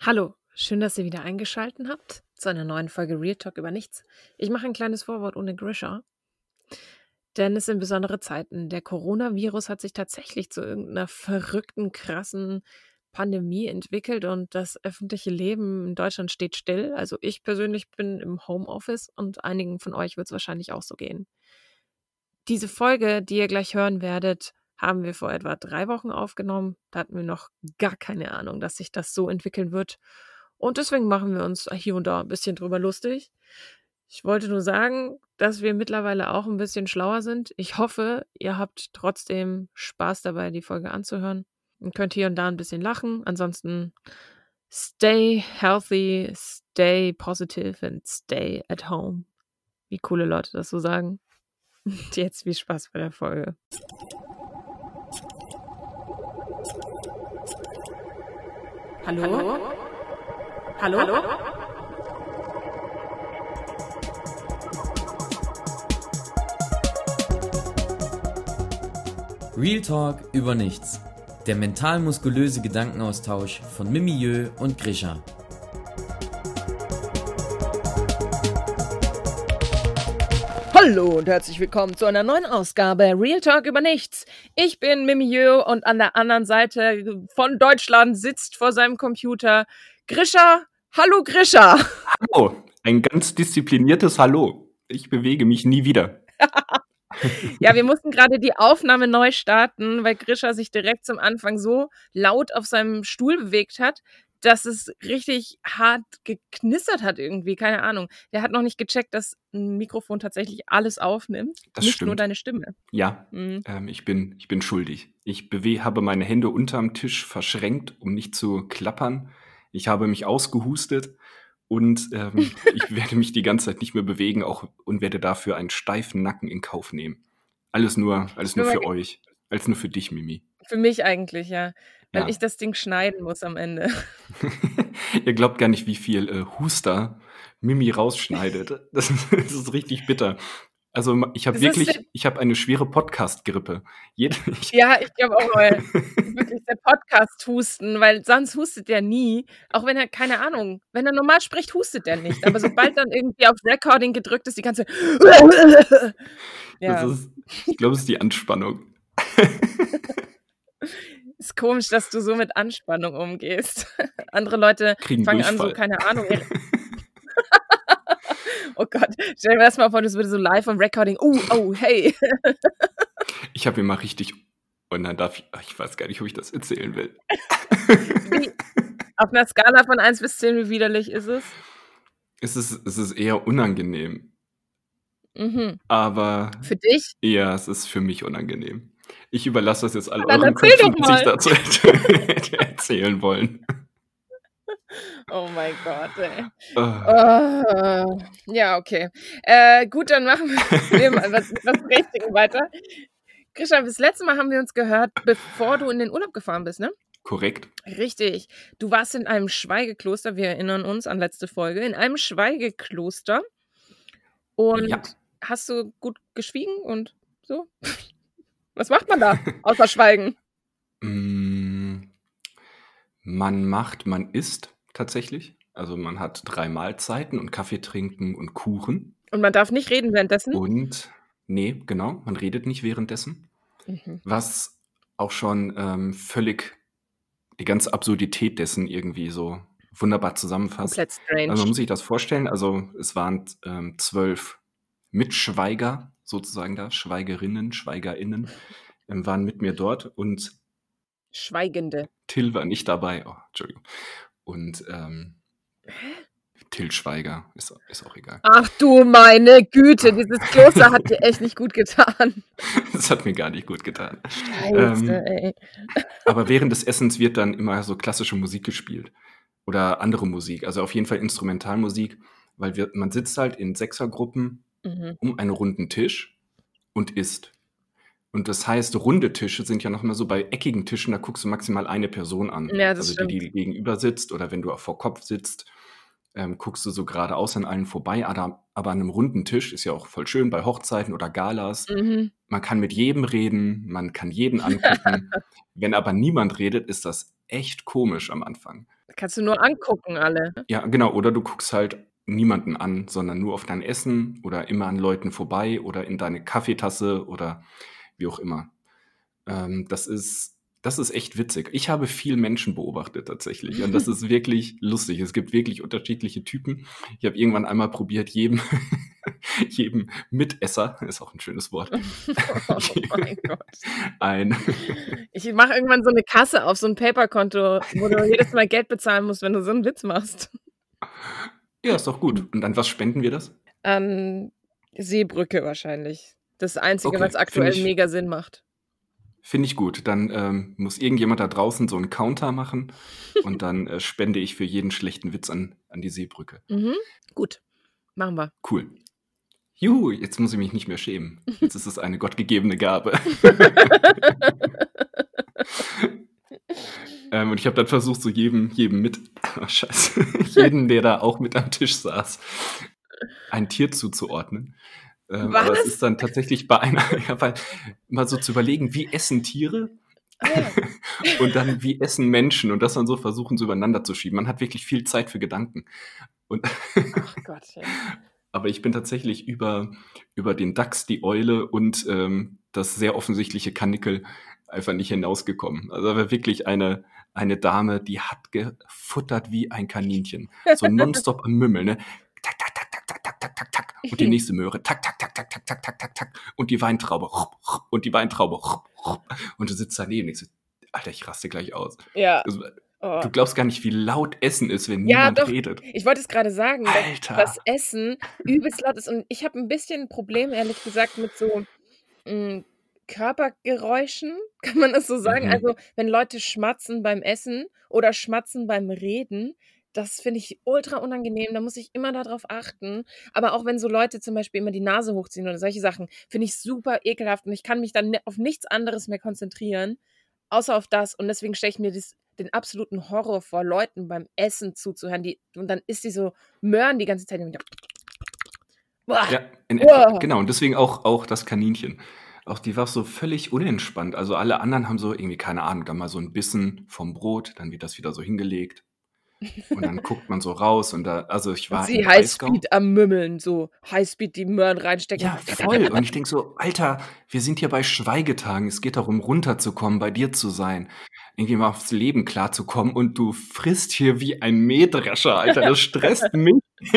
Hallo, schön, dass ihr wieder eingeschaltet habt zu einer neuen Folge Real Talk über nichts. Ich mache ein kleines Vorwort ohne Grisha, denn es sind besondere Zeiten. Der Coronavirus hat sich tatsächlich zu irgendeiner verrückten, krassen Pandemie entwickelt und das öffentliche Leben in Deutschland steht still. Also ich persönlich bin im Homeoffice und einigen von euch wird es wahrscheinlich auch so gehen. Diese Folge, die ihr gleich hören werdet, haben wir vor etwa drei Wochen aufgenommen. Da hatten wir noch gar keine Ahnung, dass sich das so entwickeln wird. Und deswegen machen wir uns hier und da ein bisschen drüber lustig. Ich wollte nur sagen, dass wir mittlerweile auch ein bisschen schlauer sind. Ich hoffe, ihr habt trotzdem Spaß dabei, die Folge anzuhören und könnt hier und da ein bisschen lachen. Ansonsten stay healthy, stay positive and stay at home. Wie coole Leute das so sagen. Und jetzt viel Spaß bei der Folge. Hallo? Hallo? Hallo? Real Talk über nichts. Der mental-muskulöse Gedankenaustausch von Mimieux und Grisha. Hallo und herzlich willkommen zu einer neuen Ausgabe Real Talk über nichts. Ich bin Mimieux und an der anderen Seite von Deutschland sitzt vor seinem Computer Grisha. Hallo Grisha. Hallo, ein ganz diszipliniertes Hallo. Ich bewege mich nie wieder. ja, wir mussten gerade die Aufnahme neu starten, weil Grisha sich direkt zum Anfang so laut auf seinem Stuhl bewegt hat, dass es richtig hart geknistert hat irgendwie, keine Ahnung. Der hat noch nicht gecheckt, dass ein Mikrofon tatsächlich alles aufnimmt, Das nicht nur stimmt. deine Stimme. Ja, Mhm. ähm, ich, bin, ich bin schuldig. Ich bewe habe meine Hände unterm Tisch verschränkt, um nicht zu klappern. Ich habe mich ausgehustet und ähm, ich werde mich die ganze Zeit nicht mehr bewegen auch, und werde dafür einen steifen Nacken in Kauf nehmen. Alles nur, alles nur Nur für euch. Alles nur für dich, Mimi. Für mich eigentlich, ja. Weil Ja. ich das Ding schneiden muss am Ende. Ihr glaubt gar nicht, wie viel äh, Huster Mimi rausschneidet. Das ist, das ist richtig bitter. Also ich habe Das ist wirklich, ich habe eine schwere Podcast-Grippe. Ja, ich glaube auch, weil wirklich der Podcast husten, weil sonst hustet der nie. Auch wenn er, keine Ahnung, wenn er normal spricht, hustet er nicht. Aber sobald dann irgendwie auf Recording gedrückt ist, die ganze. ja, ist, ich glaube, es ist die Anspannung. Ist komisch, dass du so mit Anspannung umgehst. Andere Leute Kriegen fangen an, so, Durchfall. keine Ahnung. oh Gott, stell dir das mal vor, das würde so live am Recording. Oh, oh, hey. Ich habe mir mal richtig. Und dann darf ich. Ich weiß gar nicht, ob ich das erzählen will. Wie, auf einer Skala von 1 bis 10, wie widerlich ist es? Es ist, es ist eher unangenehm. Mhm. Aber Für dich? ja, es ist für mich unangenehm. Ich überlasse das jetzt alle Dann euren Köpfen, doch was ich mal. dazu erzählen wollen. Oh mein Gott, ey. Ah, Oh, ja, okay. Äh, gut, dann machen wir mal was, was Richtigen weiter. Christian, das letzte Mal haben wir uns gehört, bevor du in den Urlaub gefahren bist, ne? korrekt. Richtig. Du warst in einem Schweigekloster, wir erinnern uns an letzte Folge, in einem Schweigekloster. Und Ja. hast du gut geschwiegen und so? Was macht man da, außer Schweigen? Mm, Man macht, man isst tatsächlich. Also man hat drei Mahlzeiten und Kaffee trinken und Kuchen. Und man darf nicht reden währenddessen? Und nee, genau, man redet nicht währenddessen. Mhm. Was auch schon ähm, völlig die ganze Absurdität dessen irgendwie so wunderbar zusammenfasst. Komplett strange. Also man muss sich das vorstellen, also es waren ähm, zwölf Mitschweiger sozusagen da, Schweigerinnen, Schweigerinnen, ähm, waren mit mir dort und Schweigende. Till war nicht dabei. Oh, Entschuldigung. Und ähm, Till Schweiger, ist, ist auch egal. Ach du meine Güte, dieses Kloster hat dir echt nicht gut getan. Das hat mir gar nicht gut getan. Scheiße, Ähm, ey. Aber während des Essens wird dann immer so klassische Musik gespielt. Oder andere Musik. Also auf jeden Fall Instrumentalmusik, weil wir, man sitzt halt in Sechsergruppen Mhm. um einen runden Tisch und isst. Und das heißt, runde Tische sind ja noch mal so bei eckigen Tischen, da guckst du maximal eine Person an. Ja, das also die, die gegenüber sitzt oder wenn du auch vor Kopf sitzt, ähm, guckst du so geradeaus an allen vorbei. Aber, aber an einem runden Tisch ist ja auch voll schön bei Hochzeiten oder Galas. Mhm. Man kann mit jedem reden, man kann jeden angucken. Wenn aber niemand redet, ist das echt komisch am Anfang. Kannst du nur angucken alle. Ja, genau. Oder du guckst halt niemanden an, sondern nur auf dein Essen oder immer an Leuten vorbei oder in deine Kaffeetasse oder wie auch immer. Ähm, das ist das ist echt witzig. Ich habe viel Menschen beobachtet tatsächlich und das ist wirklich lustig. Es gibt wirklich unterschiedliche Typen. Ich habe irgendwann einmal probiert, jedem, jedem Mitesser, ist auch ein schönes Wort, Oh mein Gott. ein, Ich mache irgendwann so eine Kasse auf, so ein Paperkonto, wo du jedes Mal Geld bezahlen musst, wenn du so einen Witz machst. Ja, ist doch gut. Und an was spenden wir das? An Seebrücke wahrscheinlich. Das Einzige, Okay, was aktuell ich- mega Sinn macht. Finde ich gut. Dann ähm, muss irgendjemand da draußen so einen Counter machen und dann äh, spende ich für jeden schlechten Witz an, an die Seebrücke. Mhm. Gut, machen wir. Cool. Juhu, jetzt muss ich mich nicht mehr schämen. Jetzt ist es eine gottgegebene Gabe. ähm, und ich habe dann versucht, so jedem, jedem mit, oh, scheiße, jeden, der da auch mit am Tisch saß, ein Tier zuzuordnen. Ähm, aber Was? es ist dann tatsächlich bei einer, ja, weil mal so zu überlegen, wie essen Tiere Ah, ja. und dann wie essen Menschen und das dann so versuchen, so übereinander zu schieben. Man hat wirklich viel Zeit für Gedanken. Und Ach Gott. Ja. aber ich bin tatsächlich über, über den Dachs, die Eule und ähm, das sehr offensichtliche Kanickel einfach nicht hinausgekommen. Also da war wirklich eine, eine Dame, die hat gefuttert wie ein Kaninchen. So nonstop am Mümmeln, ne? Tak, tak, tak, tak, tak, tak, tak, tak, tak. Und die nächste Möhre. Tak, tak, tak, tak, tak, tak, tak, tak, tak. Und die Weintraube. Und die Weintraube. Und du sitzt daneben und ich so, Alter, ich raste gleich aus. ja. Also, Oh. du glaubst gar nicht, wie laut Essen ist, wenn Ja, niemand doch. redet. Ich wollte es gerade sagen, dass Alter. das Essen übelst laut ist. Und ich habe ein bisschen ein Problem, ehrlich gesagt, mit so mh, Körpergeräuschen, kann man das so sagen? Mhm. Also, wenn Leute schmatzen beim Essen oder schmatzen beim Reden, das finde ich ultra unangenehm. Da muss ich immer darauf achten. Aber auch wenn so Leute zum Beispiel immer die Nase hochziehen oder solche Sachen, finde ich super ekelhaft. Und ich kann mich dann ni- auf nichts anderes mehr konzentrieren, außer auf das. Und deswegen stelle ich mir das, den absoluten Horror vor, Leuten beim Essen zuzuhören. Die, und dann ist die so Möhren die ganze Zeit. Und Ja, in Wow. genau. Und deswegen auch, auch das Kaninchen. Auch die war so völlig unentspannt. Also alle anderen haben so irgendwie, keine Ahnung, dann mal so ein Bissen vom Brot, dann wird das wieder so hingelegt. Und dann guckt man so raus und da, also ich war sie. Highspeed am Mümmeln, so Highspeed die Möhren reinstecken. Ja, voll. Und ich denk so, Alter, wir sind hier bei Schweigetagen. Es geht darum, runterzukommen, bei dir zu sein. Irgendwie mal aufs Leben klarzukommen und du frisst hier wie ein Mähdrescher, Alter. Das stresst mich.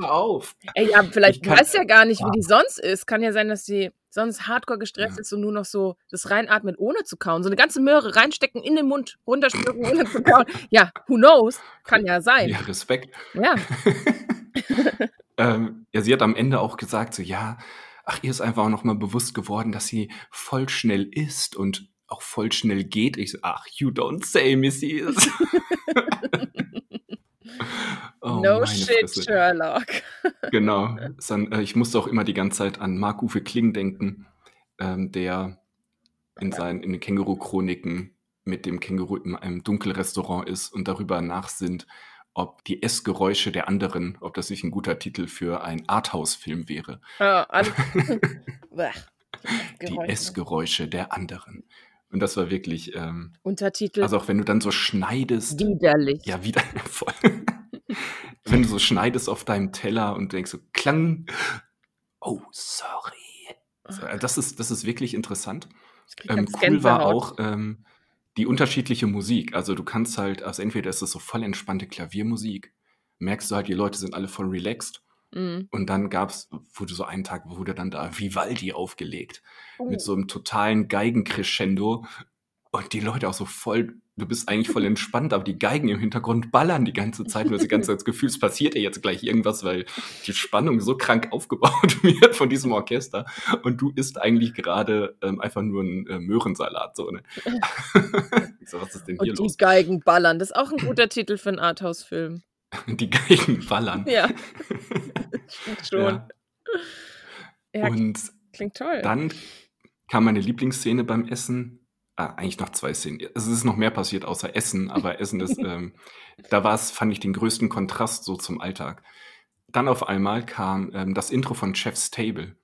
Hör auf. Ey, ja, vielleicht Ich kann- weiß ja gar nicht, wie die sonst ist. Kann ja sein, dass die sonst hardcore gestresst Ja. ist und nur noch so das reinatmet, ohne zu kauen. So eine ganze Möhre reinstecken, in den Mund, runterschlucken, ohne zu kauen. Ja, who knows? Kann ja sein. Ja, Respekt. Ja. ähm, ja, sie hat am Ende auch gesagt, so, ja, ach, ihr ist einfach auch nochmal bewusst geworden, dass sie voll schnell isst und auch voll schnell geht. Ich so, ach, you don't say, Missy. Oh, no shit, Fresse. Sherlock. Genau. Äh, ich musste auch immer die ganze Zeit an Marc-Uwe Kling denken, ähm, der in, seinen, in den Känguru-Chroniken mit dem Känguru in einem Dunkelrestaurant ist und darüber nachsinnt, ob die Essgeräusche der anderen, ob das nicht ein guter Titel für einen Arthouse-Film wäre. Bäh, Die Geräusche. Essgeräusche der anderen. Und das war wirklich, ähm, Untertitel also auch wenn du dann so schneidest, widerlich. ja, wieder voll. wenn du so schneidest auf deinem Teller und denkst so, Klang, oh, sorry. So, äh, Das ist, das ist wirklich interessant. Ähm, cool war Gänsehaut. auch ähm, die unterschiedliche Musik. Also du kannst halt, also entweder ist es so voll entspannte Klaviermusik, merkst du halt, die Leute sind alle voll relaxed. Mhm. Und dann gab's, wurde so einen Tag, wurde dann da Vivaldi aufgelegt. Uh, Mit so einem totalen Geigencrescendo. Und die Leute auch so voll, du bist eigentlich voll entspannt, aber die Geigen im Hintergrund ballern die ganze Zeit. Und du hast die ganze Zeit das Gefühl, es passiert ja jetzt gleich irgendwas, weil die Spannung so krank aufgebaut wird von diesem Orchester. Und du isst eigentlich gerade ähm, einfach nur einen äh, Möhrensalat. So, ne? so, was ist denn hier Und die los? Geigen ballern. Das ist auch ein guter Titel für einen Arthouse-Film. Die Geigen ballern. Ja. Stimmt schon. Ja. Ja, Und klingt toll. Dann kam meine Lieblingsszene beim Essen. Ah, eigentlich noch zwei Szenen. Es ist noch mehr passiert außer Essen, aber Essen ist, ähm, da war es, fand ich den größten Kontrast so zum Alltag. Dann auf einmal kam ähm, das Intro von Chef's Table.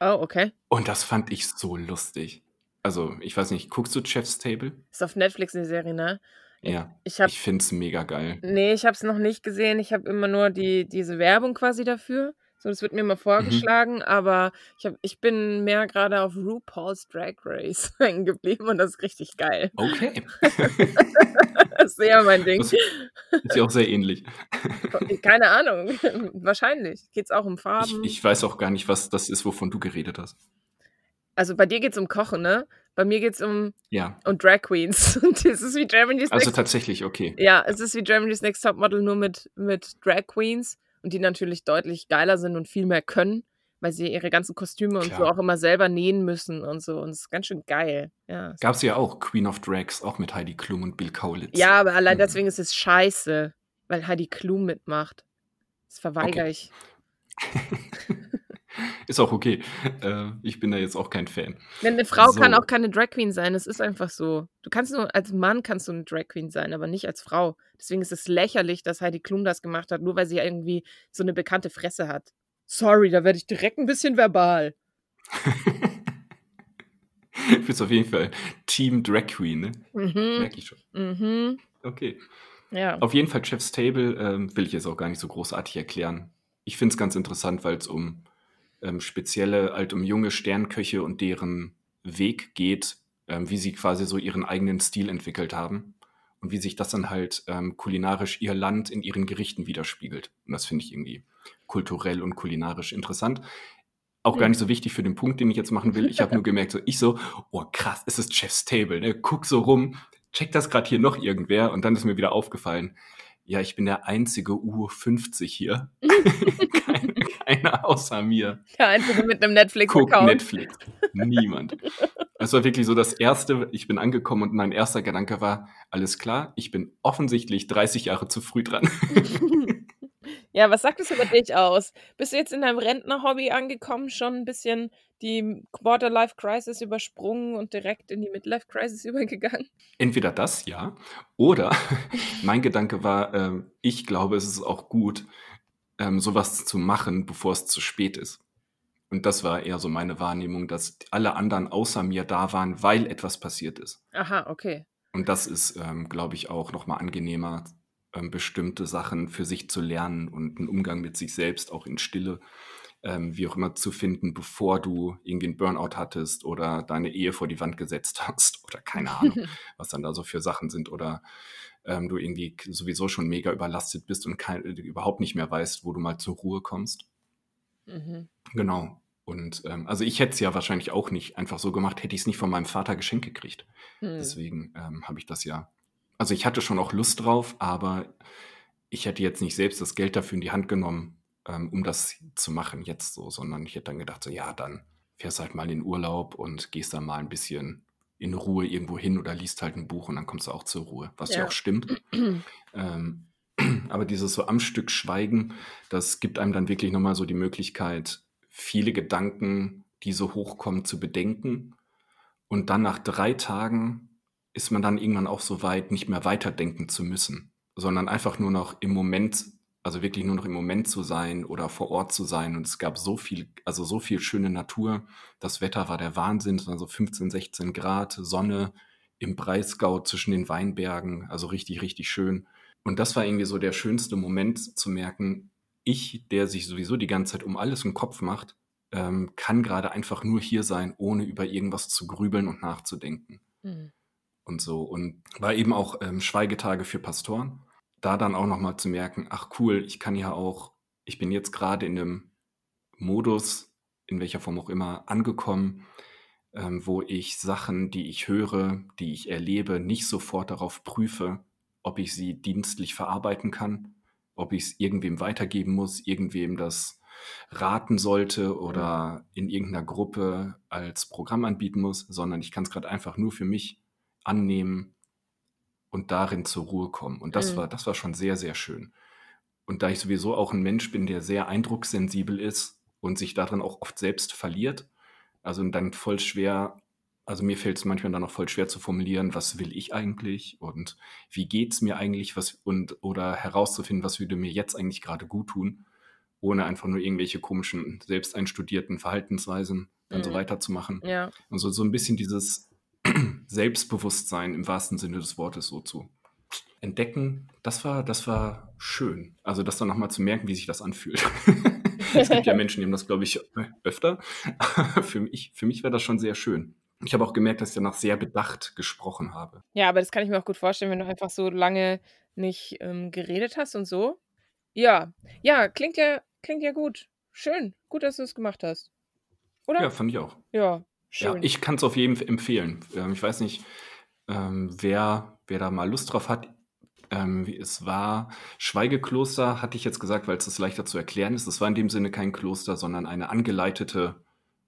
Oh, okay. Und das fand ich so lustig. Also, ich weiß nicht, guckst du Chef's Table? Ist auf Netflix eine Serie, ne? Ja, Ich ich finde es mega geil. nee, ich habe es noch nicht gesehen. Ich habe immer nur die diese Werbung quasi dafür. So, das wird mir immer Mhm. vorgeschlagen, aber ich habe ich bin mehr gerade auf RuPaul's Drag Race hängen geblieben und das ist richtig geil. Okay. Das ist sehr mein Ding. Das ist ja auch sehr ähnlich. Keine Ahnung. Wahrscheinlich. Geht es auch um Ich, Farben? ich weiß auch gar nicht, was das ist, wovon du geredet hast. Also bei dir geht es um Kochen, ne? Bei mir geht es um, Ja, um Drag Queens. Und es ist wie Germany's also Next tatsächlich, okay. Ja, es ist wie Germany's Next Topmodel nur mit, mit Drag Queens und die natürlich deutlich geiler sind und viel mehr können, weil sie ihre ganzen Kostüme und so Klar. auch immer selber nähen müssen und so. Und es ist ganz schön geil. Ja, Gab es ja auch Queen of Drags, auch mit Heidi Klum und Bill Kaulitz. ja aber allein Mhm. deswegen ist es scheiße, weil Heidi Klum mitmacht. Das verweigere Okay. ich. Ist auch okay. Äh, ich bin da jetzt auch kein Fan. Denn eine Frau kann So. auch keine Drag Queen sein. Es ist einfach so. Du kannst nur, als Mann kannst du eine Drag Queen sein, aber nicht als Frau. Deswegen ist es lächerlich, dass Heidi Klum das gemacht hat, nur weil sie irgendwie so eine bekannte Fresse hat. Sorry, da werde ich direkt ein bisschen verbal. Du bist auf jeden Fall Team Drag Queen, ne? Mhm. Merke ich schon. Mhm. Okay. Ja. Auf jeden Fall Chef's Table ähm, will ich jetzt auch gar nicht so großartig erklären. Ich finde es ganz interessant, weil es um ähm, spezielle, halt um junge Sternköche und deren Weg geht, ähm, wie sie quasi so ihren eigenen Stil entwickelt haben und wie sich das dann halt ähm, kulinarisch ihr Land in ihren Gerichten widerspiegelt. Und das finde ich irgendwie kulturell und kulinarisch interessant. Auch gar nicht so wichtig für den Punkt, den ich jetzt machen will. Ich habe nur gemerkt, so ich so, oh krass, es ist Chef's Table. Ne? Guck so rum, check das gerade hier noch irgendwer und dann ist mir wieder aufgefallen, ja, ich bin der einzige U50 hier. Keine, keiner außer mir. Der Einzige mit einem Netflix-Account. Netflix. Niemand. Es war wirklich so das erste, ich bin angekommen und mein erster Gedanke war, alles klar, ich bin offensichtlich 30 Jahre zu früh dran. ja, was sagt es über dich aus? Bist du jetzt in deinem Rentner-Hobby angekommen, schon ein bisschen die Quarter-Life-Crisis übersprungen und direkt in die Midlife-Crisis übergegangen? Entweder das, ja, oder mein Gedanke war, ähm, ich glaube, es ist auch gut, ähm, sowas zu machen, bevor es zu spät ist. Und das war eher so meine Wahrnehmung, dass alle anderen außer mir da waren, weil etwas passiert ist. Aha, okay. Und das ist, ähm, glaube ich, auch nochmal angenehmer, ähm, bestimmte Sachen für sich zu lernen und einen Umgang mit sich selbst auch in Stille, ähm, wie auch immer, zu finden, bevor du irgendwie einen Burnout hattest oder deine Ehe vor die Wand gesetzt hast oder keine Ahnung, was dann da so für Sachen sind oder ähm, du irgendwie sowieso schon mega überlastet bist und kein, überhaupt nicht mehr weißt, wo du mal zur Ruhe kommst. Mhm. Genau. Und ähm, also ich hätte es ja wahrscheinlich auch nicht einfach so gemacht, hätte ich es nicht von meinem Vater geschenkt gekriegt. Hm. Deswegen ähm, habe ich das ja. Also ich hatte schon auch Lust drauf, aber ich hätte jetzt nicht selbst das Geld dafür in die Hand genommen, ähm, um das zu machen jetzt so, sondern ich hätte dann gedacht, so ja, dann fährst halt mal in Urlaub und gehst dann mal ein bisschen in Ruhe irgendwo hin oder liest halt ein Buch und dann kommst du auch zur Ruhe, was ja, Ja. auch stimmt. Ähm, aber dieses so am Stück Schweigen, das gibt einem dann wirklich nochmal so die Möglichkeit, viele Gedanken, die so hochkommen, zu bedenken. Und dann nach drei Tagen ist man dann irgendwann auch so weit, nicht mehr weiterdenken zu müssen, sondern einfach nur noch im Moment, also wirklich nur noch im Moment zu sein oder vor Ort zu sein. Und es gab so viel, also so viel schöne Natur. Das Wetter war der Wahnsinn, es waren so 15, 16 Grad, Sonne im Breisgau zwischen den Weinbergen, also richtig, richtig schön. Und das war irgendwie so der schönste Moment zu merken, ich, der sich sowieso die ganze Zeit um alles im Kopf macht, ähm, kann gerade einfach nur hier sein, ohne über irgendwas zu grübeln und nachzudenken Hm. und so. Und war eben auch ähm, Schweigetage für Pastoren. Da dann auch nochmal zu merken, ach cool, ich kann ja auch, ich bin jetzt gerade in einem Modus, in welcher Form auch immer, angekommen, ähm, wo ich Sachen, die ich höre, die ich erlebe, nicht sofort darauf prüfe, ob ich sie dienstlich verarbeiten kann, ob ich es irgendwem weitergeben muss, irgendwem das raten sollte oder in irgendeiner Gruppe als Programm anbieten muss, sondern ich kann es gerade einfach nur für mich annehmen und darin zur Ruhe kommen. Und das Mhm. war, das war schon sehr, sehr schön. Und da ich sowieso auch ein Mensch bin, der sehr eindruckssensibel ist und sich darin auch oft selbst verliert, also dann voll schwer, also mir fällt es manchmal dann auch voll schwer zu formulieren, was will ich eigentlich und wie geht es mir eigentlich, was und oder herauszufinden, was würde mir jetzt eigentlich gerade gut tun, ohne einfach nur irgendwelche komischen, selbst einstudierten Verhaltensweisen dann so Mhm. weiterzumachen. Ja. Also so ein bisschen dieses Selbstbewusstsein im wahrsten Sinne des Wortes so zu entdecken, das war, das war schön. Also das dann nochmal zu merken, wie sich das anfühlt. es gibt ja Menschen, die haben das, glaube ich, öfter. für mich, für mich wäre das schon sehr schön. Ich habe auch gemerkt, dass ich danach sehr bedacht gesprochen habe. Ja, aber das kann ich mir auch gut vorstellen, wenn du einfach so lange nicht ähm, geredet hast und so. Ja, ja, klingt ja, klingt ja gut. Schön. Gut, dass du es gemacht hast. Oder? Ja, fand ich auch. Ja, schön. Ja, ich kann es auf jeden Fall empfehlen. Ähm, ich weiß nicht, ähm, wer, wer da mal Lust drauf hat. Ähm, es war Schweigekloster, hatte ich jetzt gesagt, weil es das leichter zu erklären ist. Es war in dem Sinne kein Kloster, sondern eine angeleitete,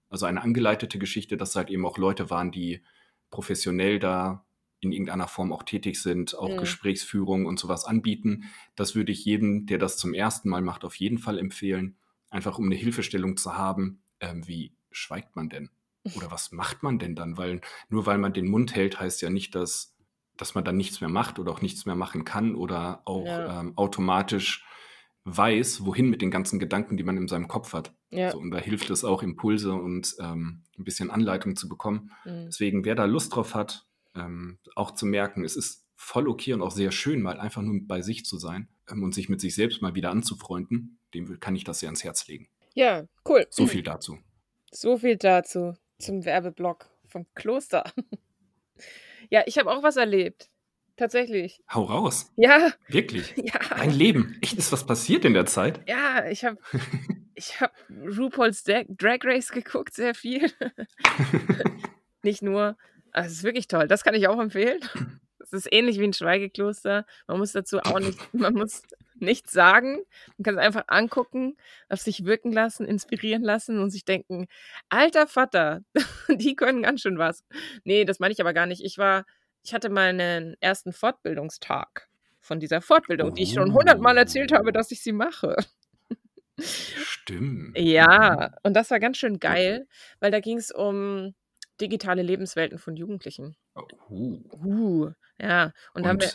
also eine angeleitete Geschichte, dass halt eben auch Leute waren, die professionell da in irgendeiner Form auch tätig sind, auch mhm. Gesprächsführung und sowas anbieten. Das würde ich jedem, der das zum ersten Mal macht, auf jeden Fall empfehlen. Einfach um eine Hilfestellung zu haben, ähm, wie schweigt man denn? Oder was macht man denn dann? Weil nur weil man den Mund hält, heißt ja nicht, dass dass man dann nichts mehr macht oder auch nichts mehr machen kann oder auch ja. ähm, automatisch weiß, wohin mit den ganzen Gedanken, die man in seinem Kopf hat. Ja. So, und da hilft es auch, Impulse und ähm, ein bisschen Anleitung zu bekommen. Mhm. Deswegen, wer da Lust drauf hat, ähm, auch zu merken, es ist voll okay und auch sehr schön, mal einfach nur bei sich zu sein ähm, und sich mit sich selbst mal wieder anzufreunden, dem kann ich das sehr ans Herz legen. Ja, cool. So viel dazu. So viel dazu zum Werbeblock vom Kloster. Ja, ich habe auch was erlebt. Tatsächlich. Hau raus. Ja. Wirklich? Ja. Dein Leben. Echt, ist was passiert in der Zeit? Ja, ich habe ich hab RuPaul's Drag Race geguckt, sehr viel. Nicht nur. Also, es ist wirklich toll. Das kann ich auch empfehlen. Es ist ähnlich wie ein Schweigekloster. Man muss dazu auch nicht, man muss nichts sagen. Man kann es einfach angucken, auf sich wirken lassen, inspirieren lassen und sich denken, alter Vater, die können ganz schön was. Nee, das meine ich aber gar nicht. Ich war, ich hatte meinen ersten Fortbildungstag von dieser Fortbildung, oh. die ich schon hundertmal erzählt habe, dass ich sie mache. Stimmt. Ja, und das war ganz schön geil, weil da ging es um digitale Lebenswelten von Jugendlichen. Oh. Uh, ja. Und, und haben wir.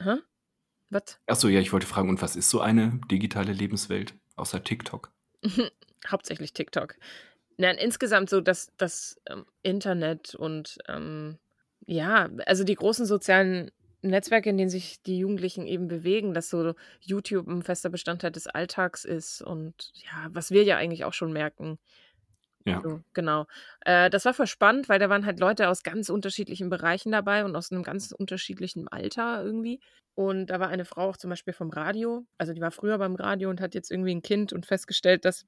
Hä? Was? Achso, ja, ich wollte fragen, und was ist so eine digitale Lebenswelt außer TikTok? Hauptsächlich TikTok. Nein, insgesamt so das, das ähm, Internet und ähm, ja, also die großen sozialen Netzwerke, in denen sich die Jugendlichen eben bewegen, dass so YouTube ein fester Bestandteil des Alltags ist und ja, was wir ja eigentlich auch schon merken, ja. So, genau. Äh, das war voll spannend, weil da waren halt Leute aus ganz unterschiedlichen Bereichen dabei und aus einem ganz unterschiedlichen Alter irgendwie. Und da war eine Frau auch zum Beispiel vom Radio, also die war früher beim Radio und hat jetzt irgendwie ein Kind und festgestellt, dass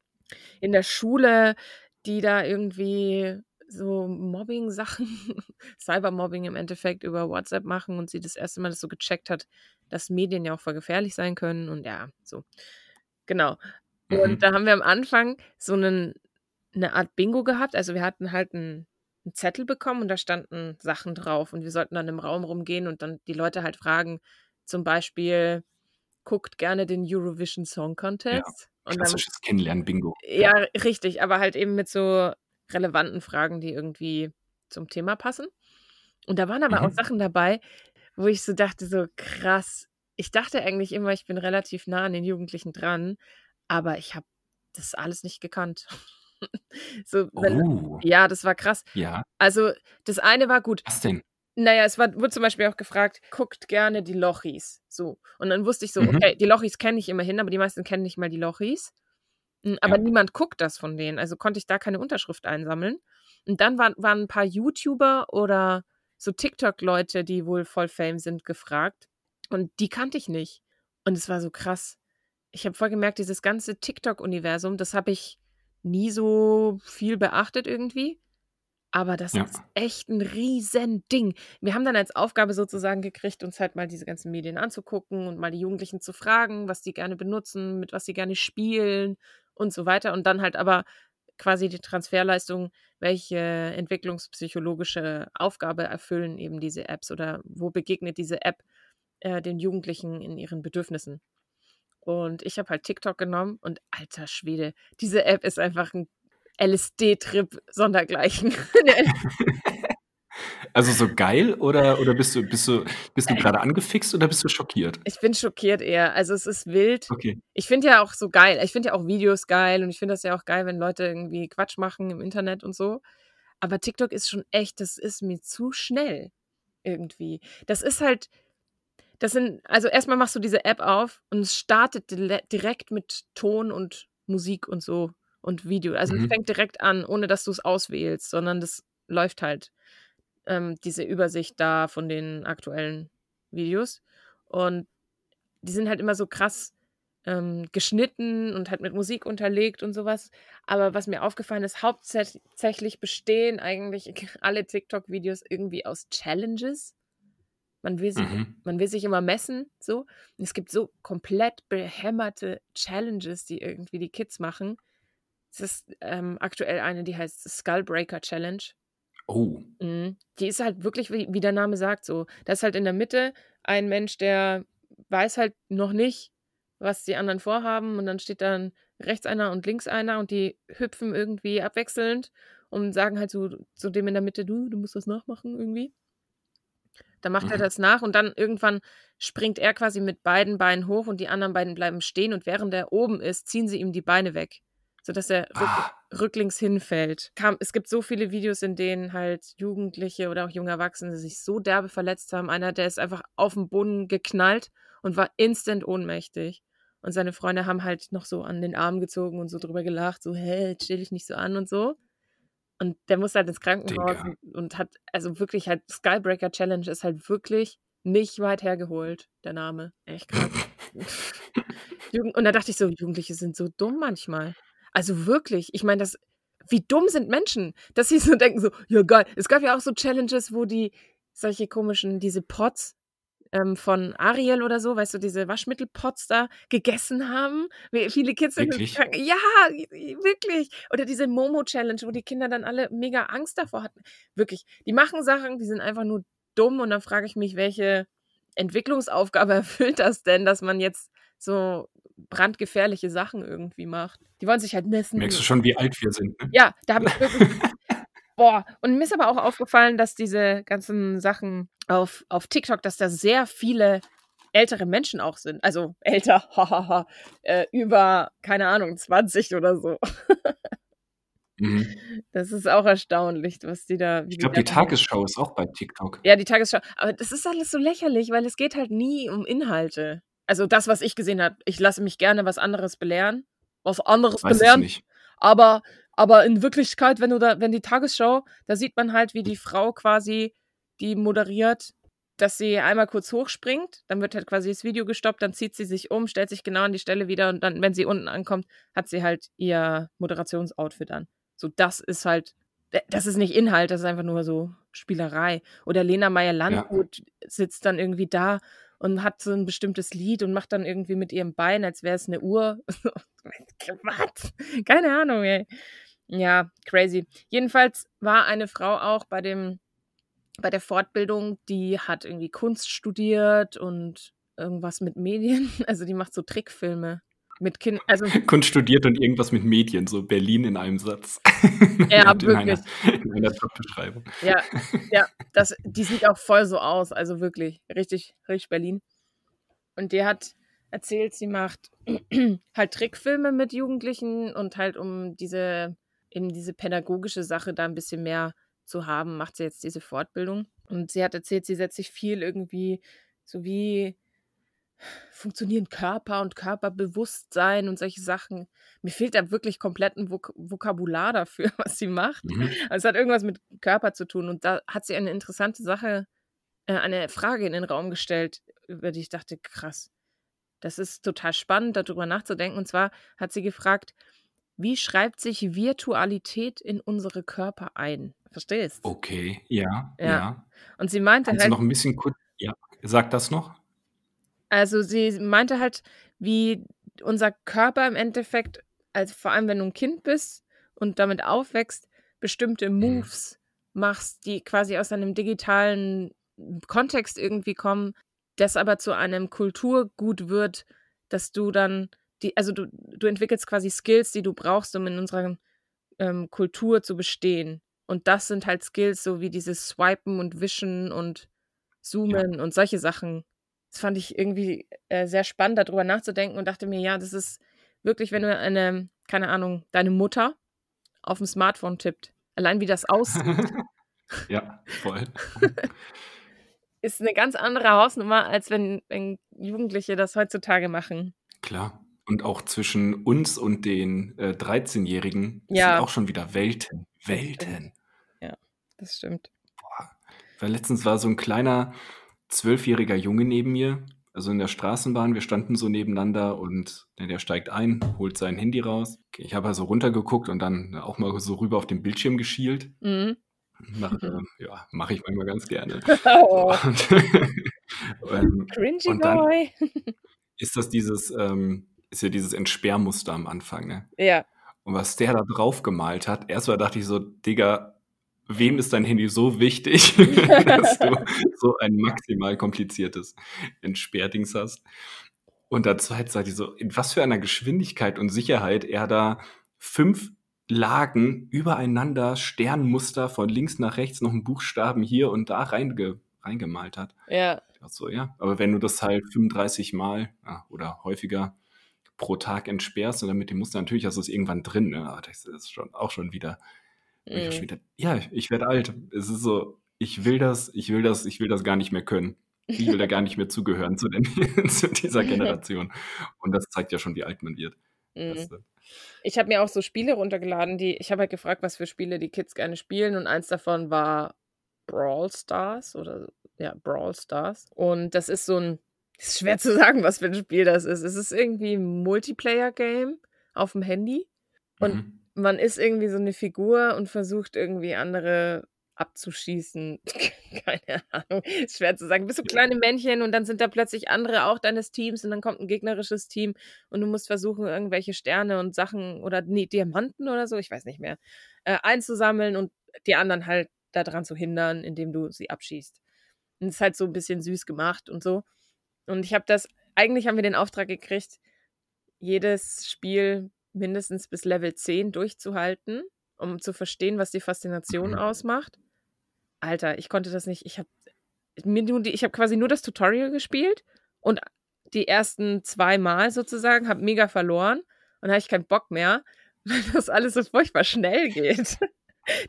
in der Schule die da irgendwie so Mobbing-Sachen, Cybermobbing im Endeffekt über WhatsApp machen und sie das erste Mal das so gecheckt hat, dass Medien ja auch voll gefährlich sein können und ja, so. Genau. Und mhm. da haben wir am Anfang so einen eine Art Bingo gehabt. Also wir hatten halt einen, einen Zettel bekommen und da standen Sachen drauf und wir sollten dann im Raum rumgehen und dann die Leute halt fragen, zum Beispiel, guckt gerne den Eurovision Song Contest. Ja, klassisches Kennenlernen-Bingo. Ja, richtig, aber halt eben mit so relevanten Fragen, die irgendwie zum Thema passen. Und da waren aber mhm. auch Sachen dabei, wo ich so dachte, so krass. Ich dachte eigentlich immer, ich bin relativ nah an den Jugendlichen dran, aber ich habe das alles nicht gekannt. so, wenn, oh. Ja, das war krass. Ja. Also, das eine war gut. Was denn? Naja, es war, wurde zum Beispiel auch gefragt, guckt gerne die Lochis. So. Und dann wusste ich so, mhm. okay, die Lochis kenne ich immerhin, aber die meisten kennen nicht mal die Lochis. Aber ja. niemand guckt das von denen. Also konnte ich da keine Unterschrift einsammeln. Und dann waren, waren ein paar YouTuber oder so TikTok-Leute, die wohl voll Fame sind, gefragt. Und die kannte ich nicht. Und es war so krass. Ich habe voll gemerkt, dieses ganze TikTok-Universum, das habe ich nie so viel beachtet irgendwie. Aber das ja. ist echt ein Riesending. Wir haben dann als Aufgabe sozusagen gekriegt, uns halt mal diese ganzen Medien anzugucken und mal die Jugendlichen zu fragen, was die gerne benutzen, mit was sie gerne spielen und so weiter. Und dann halt aber quasi die Transferleistung, welche entwicklungspsychologische Aufgabe erfüllen eben diese Apps oder wo begegnet diese App äh, den Jugendlichen in ihren Bedürfnissen. Und ich habe halt TikTok genommen und alter Schwede, diese App ist einfach ein LSD-Trip sondergleichen. also so geil oder, oder bist du, bist du, bist du gerade angefixt oder bist du schockiert? Ich bin schockiert eher. Also es ist wild. Okay. Ich finde ja auch so geil. Ich finde ja auch Videos geil und ich finde das ja auch geil, wenn Leute irgendwie Quatsch machen im Internet und so. Aber TikTok ist schon echt, das ist mir zu schnell irgendwie. Das ist halt, das sind, also erstmal machst du diese App auf und es startet direkt mit Ton und Musik und so und Video. Also mhm. es fängt direkt an, ohne dass du es auswählst, sondern das läuft halt ähm, diese Übersicht da von den aktuellen Videos. Und die sind halt immer so krass ähm, geschnitten und halt mit Musik unterlegt und sowas. Aber was mir aufgefallen ist, hauptsächlich bestehen eigentlich alle TikTok-Videos irgendwie aus Challenges. Man will, sich, mhm. man will sich immer messen, so. Und es gibt so komplett behämmerte Challenges, die irgendwie die Kids machen. Es ist ähm, aktuell eine, die heißt Skullbreaker Challenge. Oh. Mhm. Die ist halt wirklich, wie, wie der Name sagt, so. Da ist halt in der Mitte ein Mensch, der weiß halt noch nicht, was die anderen vorhaben. Und dann steht dann rechts einer und links einer und die hüpfen irgendwie abwechselnd und sagen halt so zu dem in der Mitte, du, du musst das nachmachen irgendwie. Dann macht mhm. er das nach und dann irgendwann springt er quasi mit beiden Beinen hoch und die anderen beiden bleiben stehen und während er oben ist, ziehen sie ihm die Beine weg sodass er rück, ah. rücklings hinfällt. Kam, es gibt so viele Videos, in denen halt Jugendliche oder auch junge Erwachsene sich so derbe verletzt haben. Einer, der ist einfach auf den Boden geknallt und war instant ohnmächtig. Und seine Freunde haben halt noch so an den Arm gezogen und so drüber gelacht, so, hey, chill dich nicht so an und so. Und der muss halt ins Krankenhaus und, und, hat, also wirklich halt, Skybreaker Challenge ist halt wirklich nicht weit hergeholt, der Name. Echt krass. und da dachte ich so, Jugendliche sind so dumm manchmal. Also wirklich, ich meine, das, wie dumm sind Menschen, dass sie so denken, so, ja geil. Es gab ja auch so Challenges, wo die solche komischen, diese Pots ähm, von Ariel oder so, weißt du, diese Waschmittelpots da gegessen haben. Viele Kids sind wirklich? Ja, wirklich. Oder diese Momo-Challenge, wo die Kinder dann alle mega Angst davor hatten. Wirklich. Die machen Sachen, die sind einfach nur dumm und dann frage ich mich, welche Entwicklungsaufgabe erfüllt das denn, dass man jetzt so brandgefährliche Sachen irgendwie macht. Die wollen sich halt messen. Merkst du schon, wie alt wir sind? Ne? Ja, da habe ich wirklich. Boah, und mir ist aber auch aufgefallen, dass diese ganzen Sachen auf, auf TikTok, dass da sehr viele ältere Menschen auch sind. Also älter, hahaha, äh, über, keine Ahnung, 20 oder so. Mhm. Das ist auch erstaunlich, was die da. Ich glaube, die Tagesschau ist auch bei TikTok. Ja, die Tagesschau. Aber das ist alles so lächerlich, weil es geht halt nie um Inhalte also das, was ich gesehen habe, ich lasse mich gerne was anderes belehren. Was anderes Weiß belehren. nicht. Aber, aber in Wirklichkeit, wenn du da, wenn die Tagesschau, da sieht man halt, wie die Frau quasi, die moderiert, dass sie einmal kurz hochspringt, dann wird halt quasi das Video gestoppt, dann zieht sie sich um, stellt sich genau an die Stelle wieder und dann, wenn sie unten ankommt, hat sie halt ihr Moderationsoutfit an. So, das ist halt, das ist nicht Inhalt, das ist einfach nur so Spielerei. Oder Lena Meyer-Landrut ja. sitzt dann irgendwie da und hat so ein bestimmtes Lied und macht dann irgendwie mit ihrem Bein, als wäre es eine Uhr. Was? Keine Ahnung, ey. Ja, crazy. Jedenfalls war eine Frau auch bei dem bei der Fortbildung, die hat irgendwie Kunst studiert und irgendwas mit Medien. Also die macht so Trickfilme mit Kind, also Kunst studiert und irgendwas mit Medien, so Berlin in einem Satz. Ja, in wirklich. Einer, in einer Jobbeschreibung. Ja, ja, das, die sieht auch voll so aus, also wirklich, richtig, richtig Berlin. Und die hat erzählt, sie macht halt Trickfilme mit Jugendlichen und halt um diese, in diese pädagogische Sache da ein bisschen mehr zu haben, macht sie jetzt diese Fortbildung. Und sie hat erzählt, sie setzt sich viel irgendwie so wie funktionieren Körper und Körperbewusstsein und solche Sachen. Mir fehlt da wirklich komplett ein Vok Vokabular dafür, was sie macht. Mhm. Also es hat irgendwas mit Körper zu tun und da hat sie eine interessante Sache, äh, eine Frage in den Raum gestellt, über die ich dachte, krass. Das ist total spannend, darüber nachzudenken. Und zwar hat sie gefragt, wie schreibt sich Virtualität in unsere Körper ein? Verstehst? Okay, ja, ja. ja. Und sie meinte Kannst halt. noch ein bisschen kurz, ja, sag das noch. Also sie meinte halt, wie unser Körper im Endeffekt, also vor allem wenn du ein Kind bist und damit aufwächst, bestimmte mhm. Moves machst, die quasi aus einem digitalen Kontext irgendwie kommen, das aber zu einem Kulturgut wird, dass du dann die, also du, du entwickelst quasi Skills, die du brauchst, um in unserer ähm, Kultur zu bestehen. Und das sind halt Skills, so wie dieses Swipen und Wischen und Zoomen ja. und solche Sachen das fand ich irgendwie äh, sehr spannend, darüber nachzudenken und dachte mir, ja, das ist wirklich, wenn du eine, keine Ahnung, deine Mutter auf dem Smartphone tippt. Allein wie das aussieht. ja, voll. ist eine ganz andere Hausnummer, als wenn, wenn Jugendliche das heutzutage machen. Klar. Und auch zwischen uns und den äh, 13-Jährigen Ja. sind auch schon wieder Welten. Welten. Das stimmt. Weil letztens war so ein kleiner zwölfjähriger Junge neben mir, also in der Straßenbahn. Wir standen so nebeneinander und ja, der steigt ein, holt sein Handy raus. Ich habe also runtergeguckt und dann auch mal so rüber auf den Bildschirm geschielt. Mhm. Mach, äh, ja, mache ich manchmal ganz gerne. Oh, Und, ähm, cringy und dann- boy. ist das dieses, ähm, ist ja dieses Entsperrmuster am Anfang, ne? Ja. Und was der da drauf gemalt hat, erstmal dachte ich so, Digga, wem ist dein Handy so wichtig, dass du so ein maximal kompliziertes Entsperrdings hast? Und dazu sah ich so, in was für einer Geschwindigkeit und Sicherheit er da fünf Lagen übereinander, Sternmuster von links nach rechts, noch einen Buchstaben hier und da reinge reingemalt hat. Ja. Ich dachte so, ja, aber wenn du das halt 35 Mal ja, oder häufiger pro Tag entsperrst und dann mit dem Muster, natürlich hast du es irgendwann drin. Ne? Aber das ist schon auch schon wieder, auch schon wieder ja, ich werde alt. Es ist so, ich will das, ich will das, ich will das gar nicht mehr können. Ich will da gar nicht mehr zugehören zu, den, zu dieser Generation. Und das zeigt ja schon, wie alt man wird. Mhm. Das, äh, Ich habe mir auch so Spiele runtergeladen, die ich habe halt gefragt, was für Spiele die Kids gerne spielen und eins davon war Brawl Stars oder ja, Brawl Stars. Und das ist so ein ist schwer zu sagen, was für ein Spiel das ist. Es ist irgendwie ein Multiplayer Game auf dem Handy Und- mhm. man ist irgendwie so eine Figur und versucht irgendwie andere abzuschießen. Keine Ahnung. Ist schwer zu sagen. Bist so kleine Männchen und dann sind da plötzlich andere auch deines Teams und dann kommt ein gegnerisches Team und du musst versuchen, irgendwelche Sterne und Sachen oder nee, Diamanten oder so, ich weiß nicht mehr, äh, einzusammeln und die anderen halt daran zu hindern, indem du sie abschießt. Und es ist halt so ein bisschen süß gemacht und so. Und ich habe das, eigentlich haben wir den Auftrag gekriegt, jedes Spiel mindestens bis Level 10 durchzuhalten, um zu verstehen, was die Faszination Mhm. ausmacht. Alter, ich konnte das nicht. Ich habe mir nur die, ich habe quasi nur das Tutorial gespielt und die ersten zwei Mal sozusagen, habe mega verloren und habe ich keinen Bock mehr, weil das alles so furchtbar schnell geht.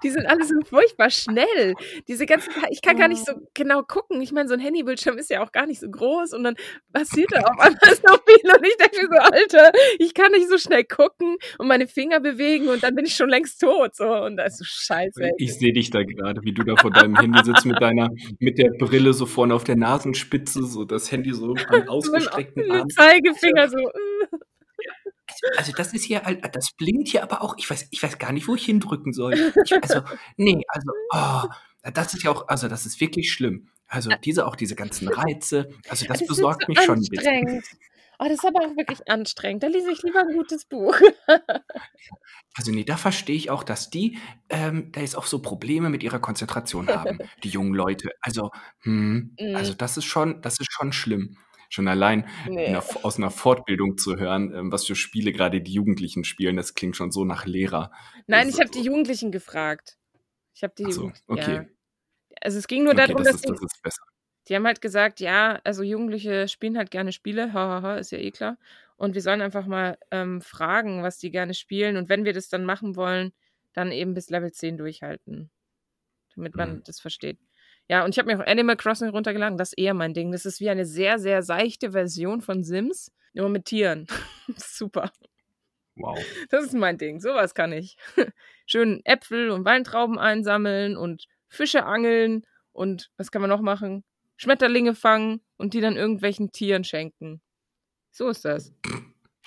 Die sind alle so furchtbar schnell. Diese ganzen, ich kann gar nicht so genau gucken. Ich meine, so ein Handybildschirm ist ja auch gar nicht so groß und dann passiert da auf einmal so viel und ich denke mir so, Alter, ich kann nicht so schnell gucken und meine Finger bewegen und dann bin ich schon längst tot. So und das ist so scheiße. Ich sehe dich da gerade, wie du da vor deinem Handy sitzt mit deiner, mit der Brille so vorne auf der Nasenspitze, so das Handy so am ausgestreckten Arm. Zeigefinger so. äh. Also das ist hier, al- das blinkt hier aber auch, ich weiß, ich weiß gar nicht, wo ich hindrücken soll. Ich, also, nee, also, oh, das ist ja auch, also das ist wirklich schlimm. Also diese, auch diese ganzen Reize, also das, ist besorgt so mich schon ein bisschen. Oh, das ist aber auch wirklich anstrengend. Da lese ich lieber ein gutes Buch. Also nee, da verstehe ich auch, dass die ähm, da jetzt auch so Probleme mit ihrer Konzentration haben, die jungen Leute. Also, hm, Mhm. also das ist schon, das ist schon schlimm. Schon allein Nee. in einer, aus einer Fortbildung zu hören, ähm, was für Spiele gerade die Jugendlichen spielen, das klingt schon so nach Lehrer. Nein, Das ich ist habe die so- Jugendlichen gefragt. Ich habe die Ach so, okay. Ja. Also es ging nur Okay, darum, das dass ist, die, das ist besser. die haben halt gesagt, ja, also Jugendliche spielen halt gerne Spiele, hahaha, ist ja eh klar. Und wir sollen einfach mal ähm, fragen, was die gerne spielen. Und wenn wir das dann machen wollen, dann eben bis Level 10 durchhalten. Damit man Mhm. das versteht. Ja, und ich habe mir auch Animal Crossing runtergeladen, das ist eher mein Ding. Das ist wie eine sehr, sehr seichte Version von Sims, nur mit Tieren. Super. Wow. Das ist mein Ding. Sowas kann ich. Schön Äpfel und Weintrauben einsammeln und Fische angeln und was kann man noch machen? Schmetterlinge fangen und die dann irgendwelchen Tieren schenken. So ist das.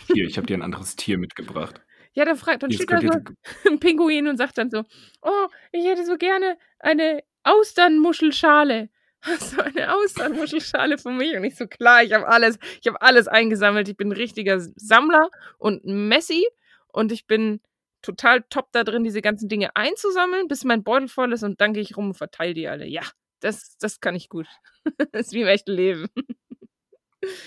Hier, ich habe dir ein anderes Tier mitgebracht. Ja, dann fragt, dann steht da so ein Pinguin und sagt dann so, oh, ich hätte so gerne eine Austernmuschelschale. Hast du eine Austernmuschelschale für mich? Und ich so, klar, ich habe alles, ich habe alles eingesammelt. Ich bin ein richtiger Sammler und Messi und ich bin total top da drin, diese ganzen Dinge einzusammeln, bis mein Beutel voll ist und dann gehe ich rum und verteile die alle. Ja, das, das kann ich gut. das ist wie im echten Leben.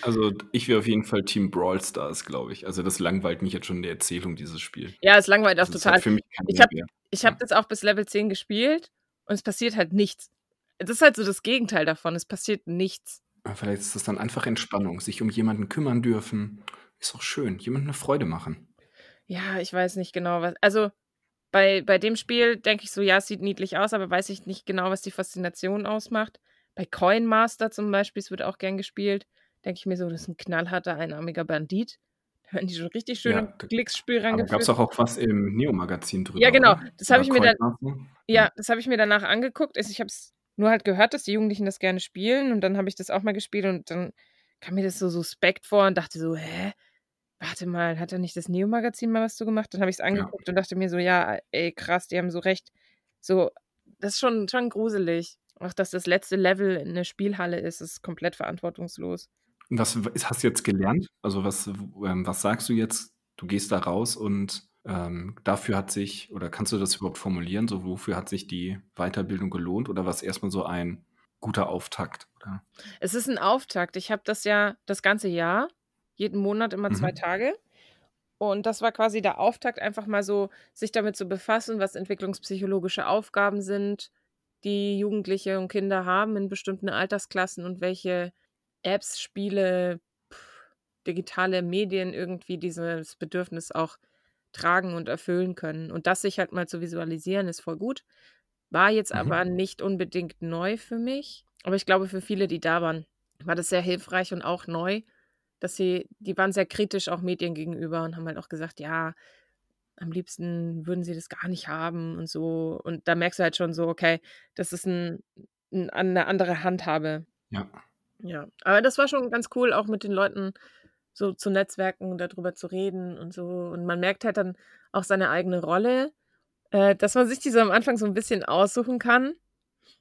also ich wäre auf jeden Fall Team Brawl Stars, glaube ich. Also das langweilt mich jetzt schon in der Erzählung, dieses Spiel. Ja, es langweilt auch ist total. halt für mich kein Ich hab- habe das auch bis Level 10 gespielt und es passiert halt nichts. Das ist halt so das Gegenteil davon. Es passiert nichts. Aber Vielleicht ist das dann einfach Entspannung, sich um jemanden kümmern dürfen. Ist auch schön, jemandem eine Freude machen. Ja, ich weiß nicht genau, was. Also bei, bei dem Spiel denke ich so, ja, es sieht niedlich aus, aber weiß ich nicht genau, was die Faszination ausmacht. Bei Coin Master zum Beispiel, es wird auch gern gespielt, denke ich mir so, das ist ein knallharter, einarmiger Bandit. Werden die schon richtig schön Ja, Glücksspiel rangeführt. gab's doch auch was im Neo-Magazin Ja, drüber, genau. oder? Das habe ich mir dann ja, das habe ich mir danach angeguckt. Also, ich habe es nur halt gehört, dass die Jugendlichen das gerne spielen und dann habe ich das auch mal gespielt und dann kam mir das so suspekt vor und dachte so: „Hä? Warte mal, hat da nicht das Neo-Magazin mal was zu gemacht?“ Dann habe ich's Ja. angeguckt und dachte mir so: „Ja, ey, krass, die haben so recht.“ So, das ist schon schon gruselig. Auch dass das letzte Level in 'ne Spielhalle ist, ist komplett verantwortungslos. Was hast du jetzt gelernt? Also, was ähm, was sagst du jetzt? Du gehst da raus und, ähm, dafür hat sich oder kannst du das überhaupt formulieren, so wofür hat sich die Weiterbildung gelohnt oder war's erst mal so ein guter Auftakt, oder? Es ist 'n Auftakt. Ich habe das ja das ganze Jahr, jeden Monat immer 2 Mhm. Tage. Und das war quasi der Auftakt, einfach mal so sich damit zu befassen, was entwicklungspsychologische Aufgaben sind, die Jugendliche und Kinder haben in bestimmten Altersklassen und welche Apps, Spiele, digitale Medien irgendwie dieses Bedürfnis auch tragen und erfüllen können. Und das sich halt mal zu visualisieren, ist voll gut. War jetzt aber Mhm. nicht unbedingt neu für mich, aber ich glaube, für viele, die da waren, war das sehr hilfreich und auch neu, dass sie die waren sehr kritisch auch Medien gegenüber und haben halt auch gesagt: „Ja, am liebsten würden sie das gar nicht haben“ und so. Und da merkst du halt schon so, okay, das ist 'n 'n 'ne andere Handhabe. Ja. Ja, aber das war schon ganz cool, auch mit den Leuten so zu netzwerken und da drüber zu reden und so. Und man merkt halt dann auch seine eigene Rolle, äh, dass man sich die so am Anfang so 'n bisschen aussuchen kann.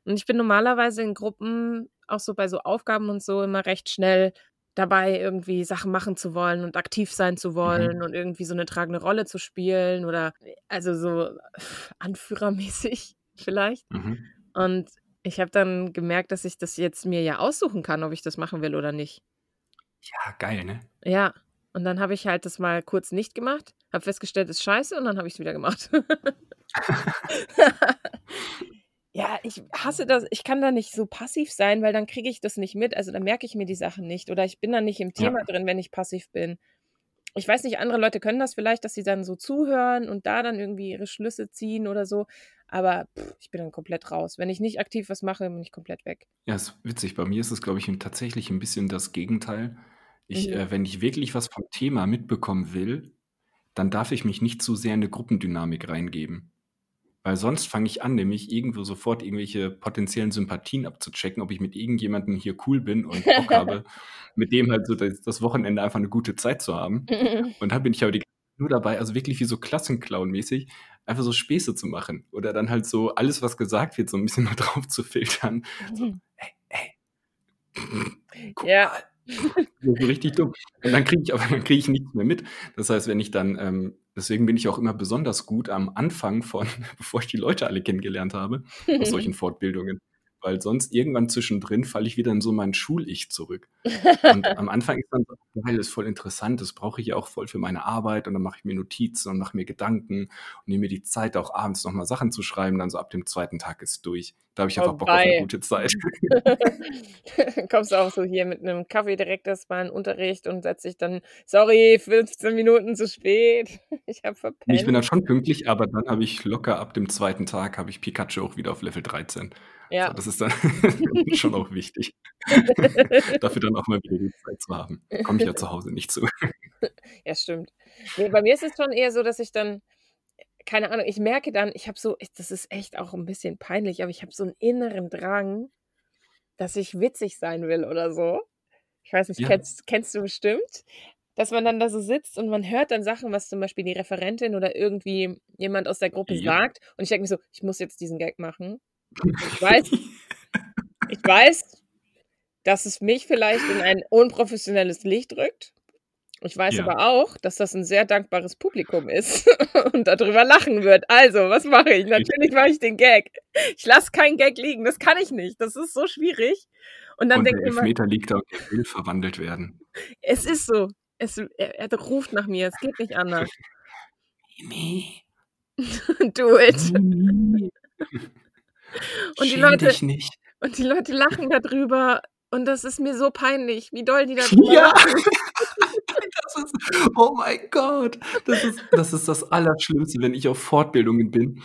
Und ich bin normalerweise in Gruppen, auch so bei so Aufgaben und so, immer recht schnell dabei, irgendwie Sachen machen zu wollen und aktiv sein zu wollen Mhm. und irgendwie so 'ne tragende Rolle zu spielen oder also so anführermäßig vielleicht. Mhm. Und ich habe dann gemerkt, dass ich das jetzt mir ja aussuchen kann, ob ich das machen will oder nicht. Ja, geil, ne? Ja, und dann habe ich halt das mal kurz nicht gemacht, habe festgestellt, ist scheiße und dann habe ich's wieder gemacht. Ja, ich hasse das. Ich kann da nicht so passiv sein, weil dann kriege ich das nicht mit. Also, dann merke ich mir die Sachen nicht oder ich bin dann nicht im Ja. Thema drin, wenn ich passiv bin. Ich weiß nicht, andere Leute können das vielleicht, dass sie dann so zuhören und da dann irgendwie ihre Schlüsse ziehen oder so, aber ich bin dann komplett raus. Wenn ich nicht aktiv was mache, bin ich komplett weg. Ja, ist witzig. Bei mir ist es, glaube ich, tatsächlich 'n bisschen das Gegenteil. Ich Mhm. äh, wenn ich wirklich was vom Thema mitbekommen will, dann darf ich mich nicht zu sehr in 'ne Gruppendynamik reingeben. Weil sonst fange ich an, nämlich irgendwo sofort irgendwelche potenziellen Sympathien abzuchecken, ob ich mit irgendjemandem hier cool bin und Bock habe, mit dem halt so das Wochenende einfach 'ne gute Zeit zu haben. Und dann bin ich aber die nur dabei, also wirklich wie so Klassenclown-mäßig, einfach so Späße zu machen oder dann halt so alles, was gesagt wird, so 'n bisschen mal drauf zu filtern. So: „Hey, hey. Guck Ja. mal.“ So so richtig dumm. Und dann kriege ich aber dann kriege ich nichts mehr mit. Das heißt, wenn ich dann ähm, deswegen bin ich auch immer besonders gut am Anfang von bevor ich die Leute alle kennengelernt habe, aus solchen Fortbildungen, weil sonst irgendwann zwischendrin falle ich wieder in so mein Schul-Ich zurück. Und am Anfang ist dann so: „Geil, ist voll interessant, das brauche ich ja auch voll für meine Arbeit“ und dann mache ich mir Notizen und mache mir Gedanken und nehme mir die Zeit, auch abends noch mal Sachen zu schreiben. Dann so ab dem 2. Tag ist durch. Da habe ich einfach Bock auf 'ne Vorbei. gute Zeit. Kommst du auch so hier mit 'nem Kaffee direkt erstmal in Unterricht und setzt dich dann: „Sorry, 15 Minuten zu spät. Ich habe Ne, ich bin verpennt.“ dann schon pünktlich, aber dann habe ich locker ab dem 2. Tag habe ich Pikachu auch wieder auf Level 13. So, Ja. das ist dann schon auch wichtig. Dafür dann auch mal wieder die Zeit zu haben. Komme ich ja zu Hause nicht zu. Ja, stimmt. Ne, bei mir ist es schon eher so, dass ich dann keine Ahnung, ich merke dann, ich habe so das ist echt auch 'n bisschen peinlich, aber ich habe so 'n inneren Drang, dass ich witzig sein will oder so. Ich weiß nicht, Ja. kennst kennst du bestimmt, dass man dann da so sitzt und man hört dann Sachen, was zum Beispiel die Referentin oder irgendwie jemand aus der Gruppe Ja. sagt und ich denke mir so: „Ich muss jetzt diesen Gag machen.“ Ich weiß ich weiß, dass es mich vielleicht in ein unprofessionelles Licht rückt. Ich weiß Ja. aber auch, dass das 'n sehr dankbares Publikum ist und da drüber lachen wird. Also, was mache ich? Natürlich mache ich den Gag. Ich lasse keinen Gag liegen, das kann ich nicht. Das ist so schwierig. Und dann Und der denke ich immer Elfmeter liegt da und der will verwandelt werden. es ist so. Es er er ruft nach mir, es geht nicht anders. Mimi. Do it. Und die Leute dich nicht. und die Leute lachen da drüber und das ist mir so peinlich, wie doll die da Ja. lachen. Das ist oh mein Gott. Das ist das ist das Allerschlimmste, wenn ich auf Fortbildungen bin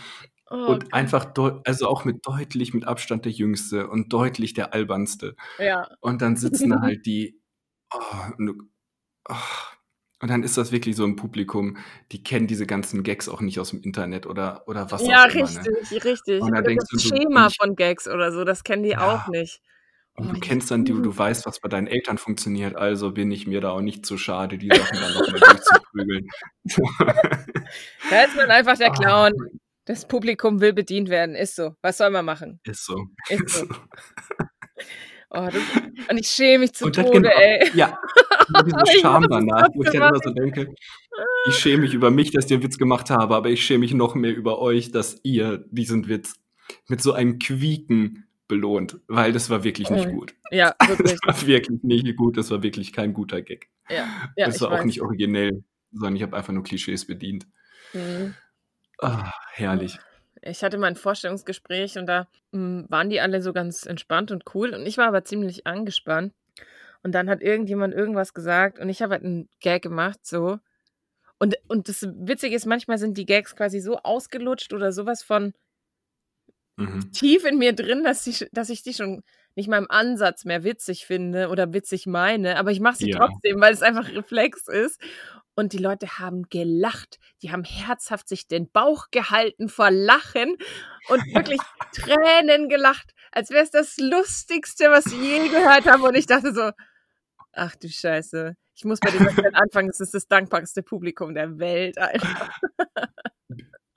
Oh und Gott. einfach also auch mit deutlich mit Abstand der Jüngste und deutlich der Albernste. Ja. Und dann sitzen da halt die oh, oh, und dann ist das wirklich so im Publikum, die kennen diese ganzen Gags auch nicht aus dem Internet oder, oder was Ja, auch immer. Ne? richtig, richtig. Und da Oder denkst das du, Schema ich- von Gags oder so, das kennen die Ja. auch nicht. Und Oh, du ich- kennst dann, du, du weißt, was bei deinen Eltern funktioniert, also bin ich mir da auch nicht zu schade, die Sachen dann nochmal durchzuprügeln. Da ist man einfach der Ah. Clown. Das Publikum will bedient werden. Ist so. Was soll man machen? Ist so. Ist so. Oh, das, und ich schäme mich zu das Tode, genau, ey. ja, immer Aber diese ich Scham danach, wo ich dann immer so denke, ich schäme mich über mich, dass ich den Witz gemacht habe, aber ich schäme mich noch mehr über euch, dass ihr diesen Witz mit so einem Quieken belohnt, weil das war wirklich nicht Oh. gut. Ja, wirklich. Das war wirklich nicht gut, das war wirklich kein guter Gag. Ja, ja das war auch weiß. nicht originell, sondern ich habe einfach nur Klischees bedient. Mhm. Ah, herrlich. Ich hatte mal ein Vorstellungsgespräch und da mm, waren die alle so ganz entspannt und cool und ich war aber ziemlich angespannt. Und dann hat irgendjemand irgendwas gesagt und ich habe halt einen Gag gemacht, so. Und, und das Witzige ist, manchmal sind die Gags quasi so ausgelutscht oder sowas von Mhm. tief in mir drin, dass, die, dass ich die schon nicht mal im Ansatz mehr witzig finde oder witzig meine, aber ich mache sie Ja. trotzdem, weil es einfach Reflex ist. Und die Leute haben gelacht. Die haben herzhaft sich den Bauch gehalten vor Lachen und wirklich Tränen gelacht, als wäre es das Lustigste, was sie je gehört haben. Und ich dachte so, ach du Scheiße. Ich muss bei Zeit anfangen, es ist das dankbarste Publikum der Welt. Alter.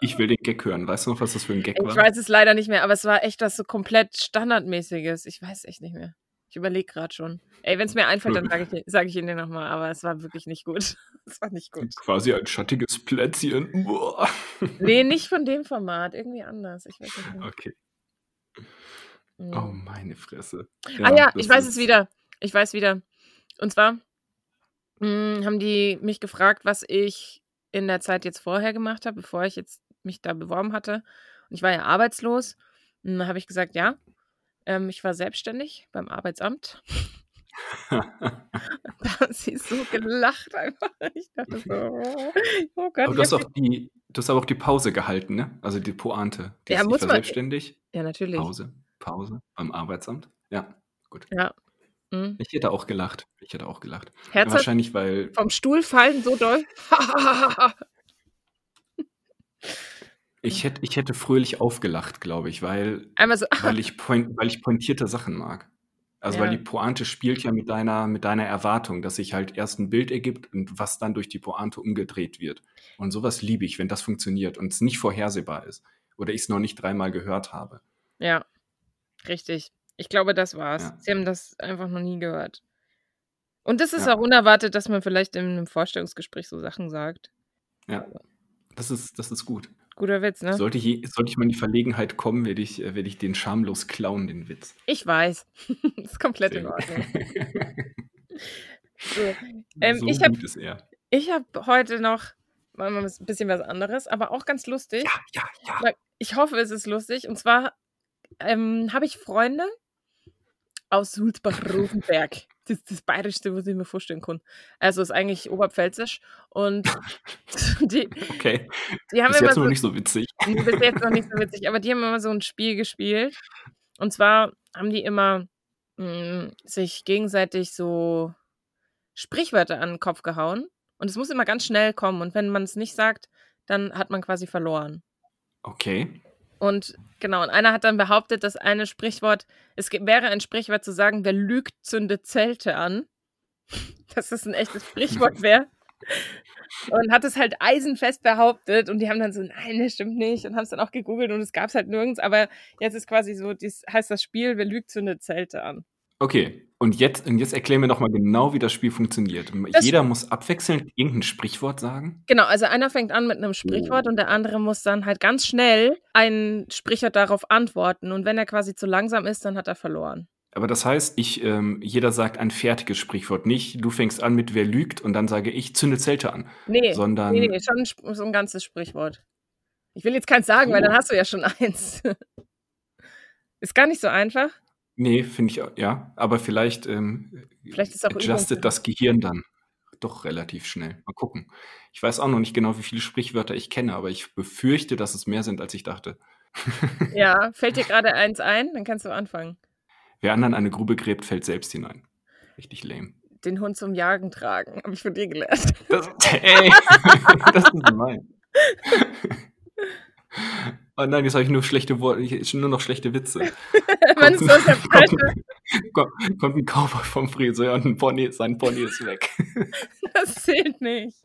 Ich will den Gag hören. Weißt du noch, was das für ein Gag Ich war? weiß es leider nicht mehr, aber es war echt was so komplett Standardmäßiges. Ich weiß echt nicht mehr. Ich überlege gerade schon. Ey, wenn es mir einfällt, dann sage ich, sag ich Ihnen nochmal, aber es war wirklich nicht gut. Es war nicht gut. Quasi ein schattiges Plätzchen. Boah. Nee, nicht von dem Format, irgendwie anders. Ich weiß nicht mehr. Okay. Mhm. Oh, meine Fresse. ah ja, ich weiß es wieder. Ich weiß wieder. Und zwar mh, haben die mich gefragt, was ich in der Zeit jetzt vorher gemacht habe, bevor ich jetzt mich da beworben hatte. Und ich war ja arbeitslos. Und dann habe ich gesagt, ja, ähm, ich war selbstständig beim Arbeitsamt. Da haben sie so gelacht einfach. Ich dachte so, oh, oh Gott. Aber du hast, auch die, du hast aber auch die Pause gehalten, ne? Also die Pointe. Die Ja, ist, muss ich war man- selbstständig. ja, natürlich. Pause. Pause beim Arbeitsamt. Ja, gut. Ja. Mhm. Ich hätte auch gelacht. Ich hätte auch gelacht. Herzhaft Wahrscheinlich, weil vom Stuhl fallen so doll. ich hätte, ich hätte fröhlich aufgelacht, glaube ich, weil, so, weil, ich point, weil ich pointierte Sachen mag. Also weil Ja. die Pointe spielt ja mit deiner, mit deiner Erwartung, dass sich halt erst ein Bild ergibt und was dann durch die Pointe umgedreht wird. Und sowas liebe ich, wenn das funktioniert und es nicht vorhersehbar ist. Oder ich es noch nicht dreimal gehört habe. ja, richtig. Ich glaube, das war's. Ja. Sie haben das einfach noch nie gehört. Und das ist Ja. auch unerwartet, dass man vielleicht in einem Vorstellungsgespräch so Sachen sagt. Ja. Das ist, das ist gut. Guter Witz, ne? Sollte, je, sollte ich mal in die Verlegenheit kommen, werde ich, äh, werde ich den schamlos klauen, den Witz. Ich weiß. ist komplett in Sehr Ordnung. gut. So. Ähm, so ich hab-. Ich habe heute noch mal ein bisschen was anderes, aber auch ganz lustig. Ja, ja, ja. Ich hoffe, es ist lustig. Und zwar ähm, habe ich Freunde aus Sulzbach-Rosenberg. Das ist das Bayerischste, was ich mir vorstellen kann. Also ist eigentlich Oberpfälzisch. Und die, Okay. die haben Bis immer jetzt so, noch nicht so witzig. Bis jetzt noch nicht so witzig, aber die haben immer so ein Spiel gespielt. Und zwar haben die immer mh, sich gegenseitig so Sprichwörter an den Kopf gehauen. Und es muss immer ganz schnell kommen. Und wenn man es nicht sagt, dann hat man quasi verloren. Okay. Und genau, und einer hat dann behauptet, dass eine Sprichwort, es wäre ein Sprichwort zu sagen, wer lügt, zündet Zelte an. Dass das ein echtes Sprichwort wäre. Und hat es halt eisenfest behauptet und die haben dann so, nein, das stimmt nicht und haben es dann auch gegoogelt und es gab es halt nirgends, aber jetzt ist quasi so, dies heißt das Spiel, wer lügt, zündet Zelte an. Okay. Und jetzt, und jetzt erklären wir noch mal genau, wie das Spiel funktioniert. Das- Jeder muss abwechselnd irgendein Sprichwort sagen. Genau, also einer fängt an mit einem Sprichwort und der andere muss dann halt ganz schnell ein Sprichwort darauf antworten und wenn er quasi zu langsam ist, dann hat er verloren. Aber das heißt, ich, ähm, jeder sagt ein fertiges Sprichwort. Nicht, du fängst an mit wer lügt und dann sage ich, zünde Zelte an. Nee, Sondern- nee, nee, schon ein so ein ganzes Sprichwort. Ich will jetzt keins sagen, weil dann Oh. hast du ja schon eins. Ist gar nicht so einfach. Nee, finde ich, auch- ja. Aber vielleicht, ähm, Vielleicht ist auch adjustet Übung- das Gehirn dann doch relativ schnell. Mal gucken. Ich weiß auch noch nicht genau, wie viele Sprichwörter ich kenne, aber ich befürchte, dass es mehr sind, als ich dachte. Ja, fällt dir gerade eins ein? Dann kannst du anfangen. Wer anderen eine Grube gräbt, fällt selbst hinein. Richtig lame. Den Hund zum Jagen tragen, habe ich von dir gelernt. Das, ey, das ist gemein. Oh nein, jetzt habe ich nur schlechte Worte, ich, nur noch schlechte Witze. Man ist aus der Presse. Kommt, kommt ein Cowboy vom Friseur und ein Pony, sein Pony ist weg. Das zählt nicht.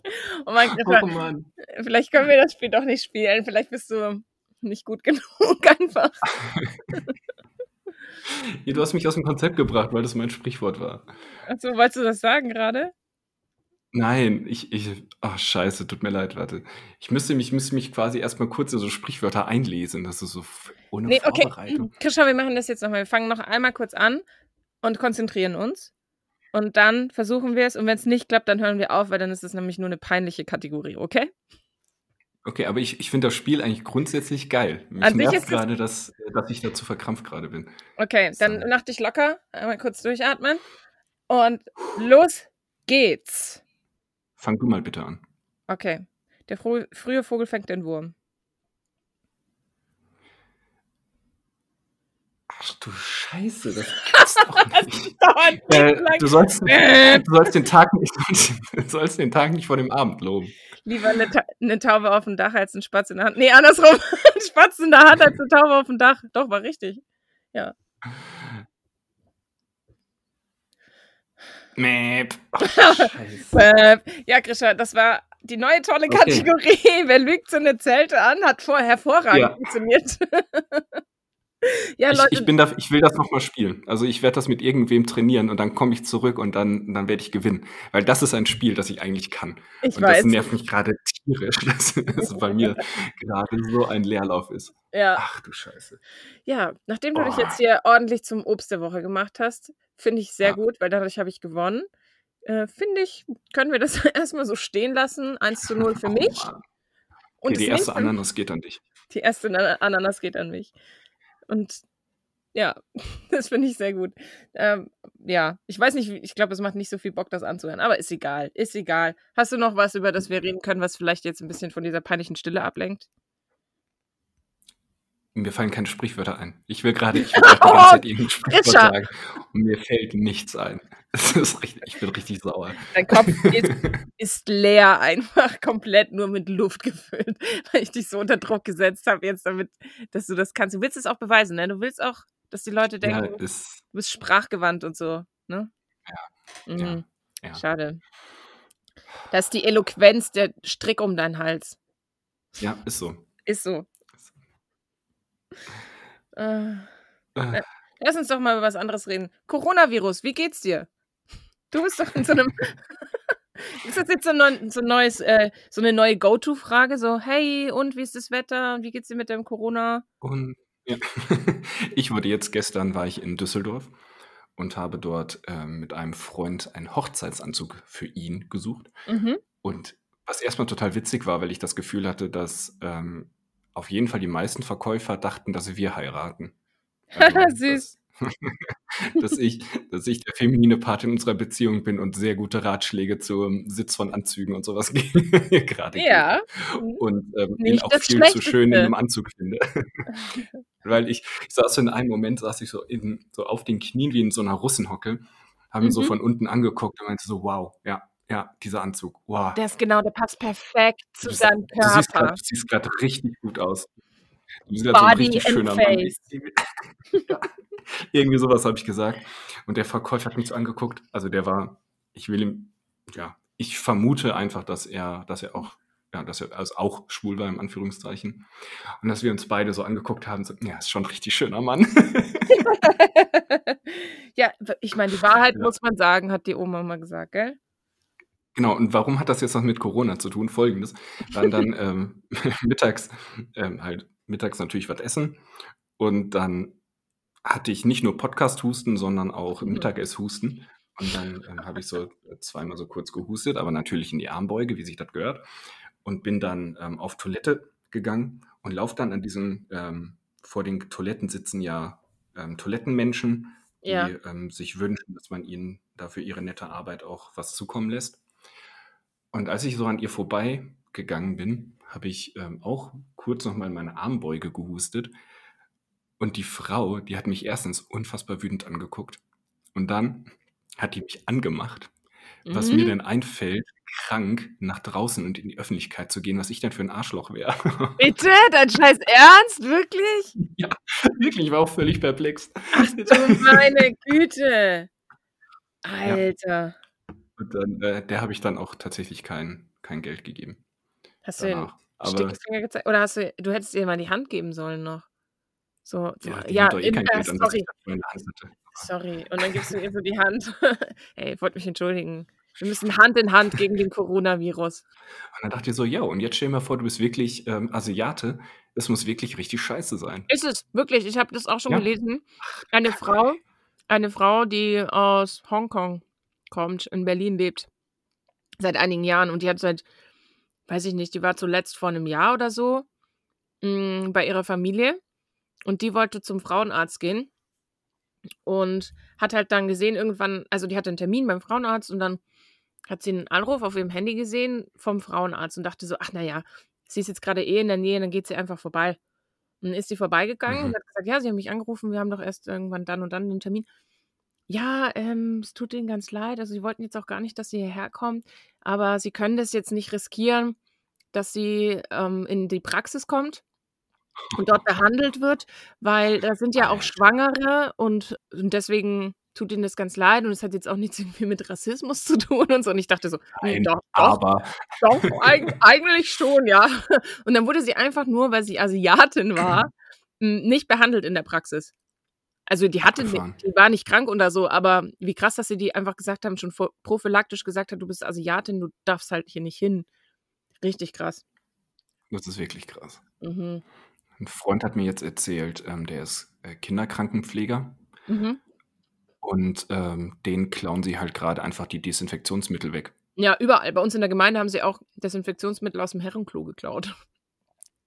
Oh mein Oh Gott, Mann. vielleicht können wir das Spiel doch nicht spielen. Vielleicht bist du nicht gut genug einfach. Ja, du hast mich aus dem Konzept gebracht, weil das mein Sprichwort war. Achso, wolltest du das sagen gerade? Nein, ich, ich, ach scheiße, tut mir leid, warte. Ich müsste mich, müsste mich quasi erstmal kurz in so Sprichwörter einlesen, das ist so f- ohne Nee, okay. Vorbereitung. Christian, wir machen das jetzt nochmal. Wir fangen noch einmal kurz an und konzentrieren uns. Und dann versuchen wir es. Und wenn es nicht klappt, dann hören wir auf, weil dann ist es nämlich nur eine peinliche Kategorie, okay? Okay, aber ich, ich finde das Spiel eigentlich grundsätzlich geil. Mich An sich nervt ist es- gerade, dass, dass ich dazu verkrampft gerade bin. Okay, dann So. mach dich locker. Einmal kurz durchatmen. Und los geht's. Fang du mal bitte an. Okay. Der fro frühe Vogel fängt den Wurm. Ach du Scheiße, das gibt's doch nicht. Äh, du, sollst, du, sollst den Tag nicht, du sollst den Tag nicht vor dem Abend loben. Lieber eine, Ta eine Taube auf dem Dach als ein Spatz in der Hand. Nee, andersrum. ein Spatz in der Hand als eine Taube auf dem Dach. Doch, war richtig. Mäp. Ach, Scheiße. Ja, Grisha, das war die neue tolle Okay. Kategorie. Wer lügt so eine Zelte an? Hat vorher hervorragend Ja. funktioniert. ja, Ich, Leute. ich, bin da, ich will das nochmal spielen. Also ich werde das mit irgendwem trainieren und dann komme ich zurück und dann, dann werde ich gewinnen. Weil das ist ein Spiel, das ich eigentlich kann. ich und weiß. das nervt mich gerade tierisch, dass es bei mir gerade so ein Leerlauf ist. Ja. Ach du Scheiße. ja, nachdem du dich Boah. jetzt hier ordentlich zum Obst der Woche gemacht hast, finde ich sehr Ja. gut, weil dadurch habe ich gewonnen. Äh, finde ich, können wir das erstmal so stehen lassen. 1 zu 0 für Oh mich. Und Okay, die erste Ananas geht an dich. Die erste Ana- Ananas geht an mich. Und ja, das finde ich sehr gut. Ähm, ja, ich weiß nicht, ich glaube, es macht nicht so viel Bock, das anzuhören, aber ist egal, ist egal. Hast du noch was, über das wir reden können, was vielleicht jetzt ein bisschen von dieser peinlichen Stille ablenkt? Mir fallen keine Sprichwörter ein. Ich will gerade, ich will gerade die ganze Zeit irgendein Sprichwort sagen und mir fällt nichts ein. Richtig, ich bin richtig sauer. Dein Kopf ist, ist leer, einfach komplett nur mit Luft gefüllt, weil ich dich so unter Druck gesetzt habe, jetzt damit, dass du das kannst. Du willst es auch beweisen, ne? Du willst auch, dass die Leute Ja, denken, das, du bist sprachgewandt und so, ne? Ja. Mhm. ja. Schade. Das ist die Eloquenz der Strick um deinen Hals. ja, ist so. Ist so. Äh, Äh, lass uns doch mal über was anderes reden. Coronavirus, wie geht's dir? Du bist doch in so einem. ist das jetzt so, ein, so, ein neues, äh, so eine neue Go-To-Frage? So, hey, und wie ist das Wetter? Wie geht's dir mit dem Corona? Und ja. ich wurde jetzt gestern war ich in Düsseldorf und habe dort ähm, mit einem Freund einen Hochzeitsanzug für ihn gesucht. Mhm. Und was erstmal total witzig war, weil ich das Gefühl hatte, dass ähm, auf jeden Fall die meisten Verkäufer dachten, dass wir heiraten. Süß. Dass, dass, ich, dass ich der feminine Part in unserer Beziehung bin und sehr gute Ratschläge zum Sitz von Anzügen und sowas ge- gerade gebe. Ja. Und ähm, ihn auch viel zu schön in einem Anzug finde. Weil ich, ich saß so in einem Moment, saß ich so, in, so auf den Knien wie in so einer Russenhocke, habe ihn so Mhm. von unten angeguckt und meinte so, wow, ja, ja, dieser Anzug, wow. Der ist genau, der passt perfekt zu Du- seinem Körper. du siehst gerade richtig gut aus. Du bist gerade so ein richtig schöner Mann. Ja. Irgendwie sowas habe ich gesagt. Und der Verkäufer hat mich so angeguckt. Also der war, ich will ihm, ja, ich vermute einfach, dass er, dass er auch, ja, dass er also auch schwul war, im Anführungszeichen. Und dass wir uns beide so angeguckt haben, so, ja, ist schon ein richtig schöner Mann. ja, ich meine, die Wahrheit Ja. muss man sagen, hat die Oma mal gesagt, gell? Genau, und warum hat das jetzt was mit Corona zu tun? Folgendes. Waren dann ähm, mittags ähm, halt mittags natürlich was essen und dann hatte ich nicht nur Podcast-Husten, sondern auch Mhm. Mittagessen-Husten. Und dann ähm, habe ich so zweimal so kurz gehustet, aber natürlich in die Armbeuge, wie sich das gehört. Und bin dann ähm, auf Toilette gegangen und laufe dann an diesem, ähm, vor den Toiletten sitzen ja ähm, Toilettenmenschen, die Ja. ähm, sich wünschen, dass man ihnen dafür ihre nette Arbeit auch was zukommen lässt. Und als ich so an ihr vorbei gegangen bin, habe ich ähm, auch kurz noch mal in meine Armbeuge gehustet. Und die Frau, die hat mich erstens unfassbar wütend angeguckt. Und dann hat die mich angemacht, was mir Mhm. denn einfällt, krank nach draußen und in die Öffentlichkeit zu gehen, was ich denn für ein Arschloch wäre. Bitte? Dein scheiß Ernst? Wirklich? ja, wirklich, ich war auch völlig perplex. Ach du meine Güte. Ja. Und dann, äh, der habe ich dann auch tatsächlich kein, kein Geld gegeben Hast du den Stinkefinger gezeigt? Oder hast du, du hättest ihr mal die Hand geben sollen noch. So, ja, eh in, äh, an, sorry, sorry. Und dann gibst du ihr so die Hand. Ey, ich wollte mich entschuldigen. Wir müssen Hand in Hand gegen den Coronavirus. Und dann dachte ich so, ja, und jetzt stell dir mal vor, du bist wirklich ähm, Asiate. Es muss wirklich richtig scheiße sein. Ist es, wirklich. Ich habe das auch schon Ja. gelesen. Eine Frau, eine Frau, die aus Hongkong kommt, in Berlin lebt, seit einigen Jahren. Und die hat seit, weiß ich nicht, die war zuletzt vor einem Jahr oder so mh, bei ihrer Familie. Und die wollte zum Frauenarzt gehen. Und hat halt dann gesehen, irgendwann, also die hatte einen Termin beim Frauenarzt und dann hat sie einen Anruf auf ihrem Handy gesehen vom Frauenarzt und dachte so, ach naja, sie ist jetzt gerade eh in der Nähe, dann geht sie einfach vorbei. Und dann ist sie vorbeigegangen Mhm. und hat gesagt, ja, sie haben mich angerufen, wir haben doch erst irgendwann dann und dann den Termin. Ja, ähm, es tut ihnen ganz leid. Also sie wollten jetzt auch gar nicht, dass sie hierher kommt, aber sie können das jetzt nicht riskieren, dass sie ähm, in die Praxis kommt und dort behandelt wird, weil da sind ja auch. Schwangere und, und deswegen tut ihnen das ganz leid und es hat jetzt auch nichts irgendwie mit Rassismus zu tun und so. Und ich dachte so, hm, Nein, doch, doch, aber doch, eig eigentlich schon, ja. Und dann wurde sie einfach nur, weil sie Asiatin war, m, nicht behandelt in der Praxis. Also die hatte, abgefahren. die war nicht krank oder so, aber wie krass, dass sie die einfach gesagt haben, schon vor, prophylaktisch gesagt hat, du bist Asiatin, du darfst halt hier nicht hin. Richtig krass. Das ist wirklich krass. Mhm. Ein Freund hat mir jetzt erzählt, ähm, der ist äh, Kinderkrankenpfleger Mhm. und ähm, den klauen sie halt gerade einfach die Desinfektionsmittel weg. Ja, überall. Bei uns in der Gemeinde haben sie auch Desinfektionsmittel aus dem Herrenklo geklaut.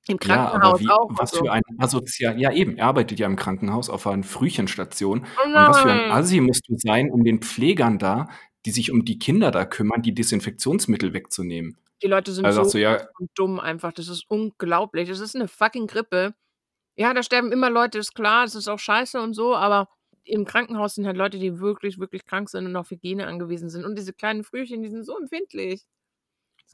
Im Ja, aber Krankenhaus wie, auch. was so. für ein asozial, ja eben, er arbeitet ja im Krankenhaus auf einer Frühchenstation. Oh Und was für ein. Assi musst du sein, um den Pflegern da, die sich um die Kinder da kümmern, die Desinfektionsmittel wegzunehmen? Die Leute sind Also so du, ja, dumm einfach. Das ist unglaublich. Das ist eine fucking Grippe. Ja, da sterben immer Leute, ist klar, das ist auch scheiße und so, aber im Krankenhaus sind halt Leute, die wirklich, wirklich krank sind und auf Hygiene angewiesen sind. Und diese kleinen Frühchen, die sind so empfindlich.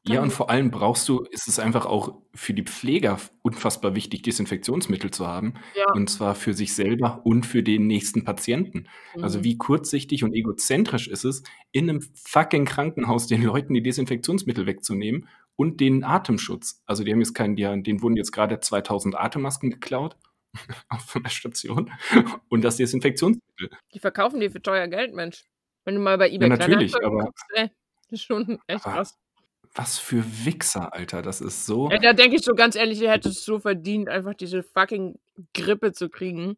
Ja, und ich. vor allem brauchst du, ist es einfach auch für die Pfleger unfassbar wichtig, Desinfektionsmittel zu haben. Ja. Und zwar für sich selber und für den nächsten Patienten. Also Mhm. wie kurzsichtig und egozentrisch ist es, in einem fucking Krankenhaus den Leuten die Desinfektionsmittel wegzunehmen und den Atemschutz. Also die haben jetzt keinen, die, denen wurden jetzt gerade 2000 Atemmasken geklaut von der Station und das Desinfektionsmittel. Die verkaufen die für teuer Geld, Mensch. Wenn du mal bei Ja, eBay natürlich, Kleinanzeigen aber, guckst, ey, das ist schon echt aber krass. Was für Wichser, Alter. Das ist so. Ja, da denke ich so ganz ehrlich, ihr hättet es so verdient, einfach diese fucking Grippe zu kriegen.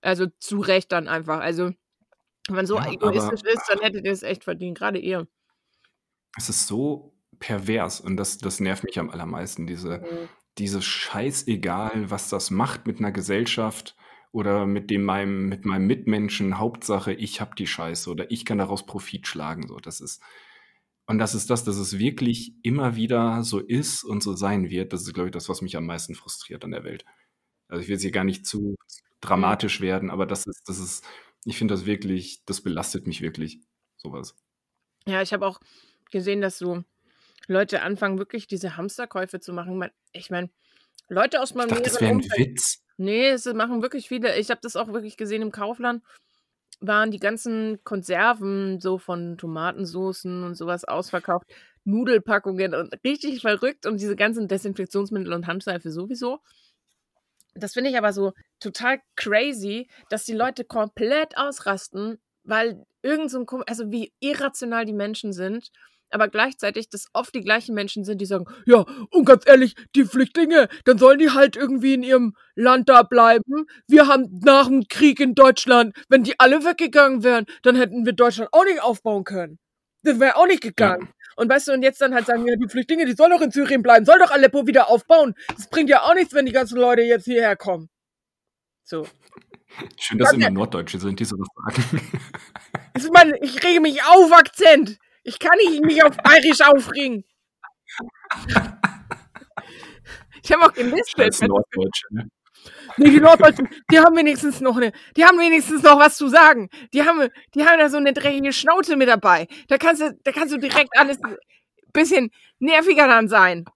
Also zu Recht dann einfach. Also, wenn man so Ja, aber egoistisch ist, dann hättet ihr es echt verdient. Gerade ihr. es ist so pervers und das, das nervt mich am allermeisten. Diese, Mhm. dieses Scheißegal, was das macht mit einer Gesellschaft oder mit dem meinem, mit meinem Mitmenschen. Hauptsache, ich hab die Scheiße oder ich kann daraus Profit schlagen. So, das ist, und das ist das, dass es wirklich immer wieder so ist und so sein wird. Das ist, glaube ich, das, was mich am meisten frustriert an der Welt. Also ich will jetzt hier gar nicht zu Mhm. dramatisch werden, aber das ist, das ist, ich finde das wirklich, das belastet mich wirklich, sowas. Ja, ich habe auch gesehen, dass so Leute anfangen, wirklich diese Hamsterkäufe zu machen. Ich meine, Leute aus Ich meinem dachte, das wäre ein Umfeld. Witz. Nee, es machen wirklich viele. Ich habe das auch wirklich gesehen im Kaufland. Waren die ganzen Konserven so von Tomatensoßen und sowas ausverkauft. Nudelpackungen und richtig verrückt und diese ganzen Desinfektionsmittel und Handseife sowieso. Das finde ich aber so total crazy, dass die Leute komplett ausrasten, weil irgend so ein, also wie irrational die Menschen sind, aber gleichzeitig das oft die gleichen Menschen sind, die sagen, ja, und ganz ehrlich, die Flüchtlinge, dann sollen die halt irgendwie in ihrem Land da bleiben. Wir haben nach dem Krieg in Deutschland, wenn die alle weggegangen wären, dann hätten wir Deutschland auch nicht aufbauen können. Das wäre auch nicht Ja, gegangen. Und weißt du, und jetzt dann halt sagen, ja, die Flüchtlinge, die sollen doch in Syrien bleiben, soll doch Aleppo wieder aufbauen. Das bringt ja auch nichts, wenn die ganzen Leute jetzt hierher kommen. So. schön, dass immer Norddeutsche sind, die sowas sagen. Ich meine, ich rege mich auf, Akzent. Ich kann nicht mich auf Bayerisch aufregen. Ich habe auch gelistet. Norddeutsche, ne? Nee, die Norddeutschen, die haben wenigstens noch eine, die haben wenigstens noch was zu sagen. Die haben, die haben da so eine dreckige Schnauze mit dabei. Da kannst du, da kannst du direkt alles ein bisschen nerviger dann sein.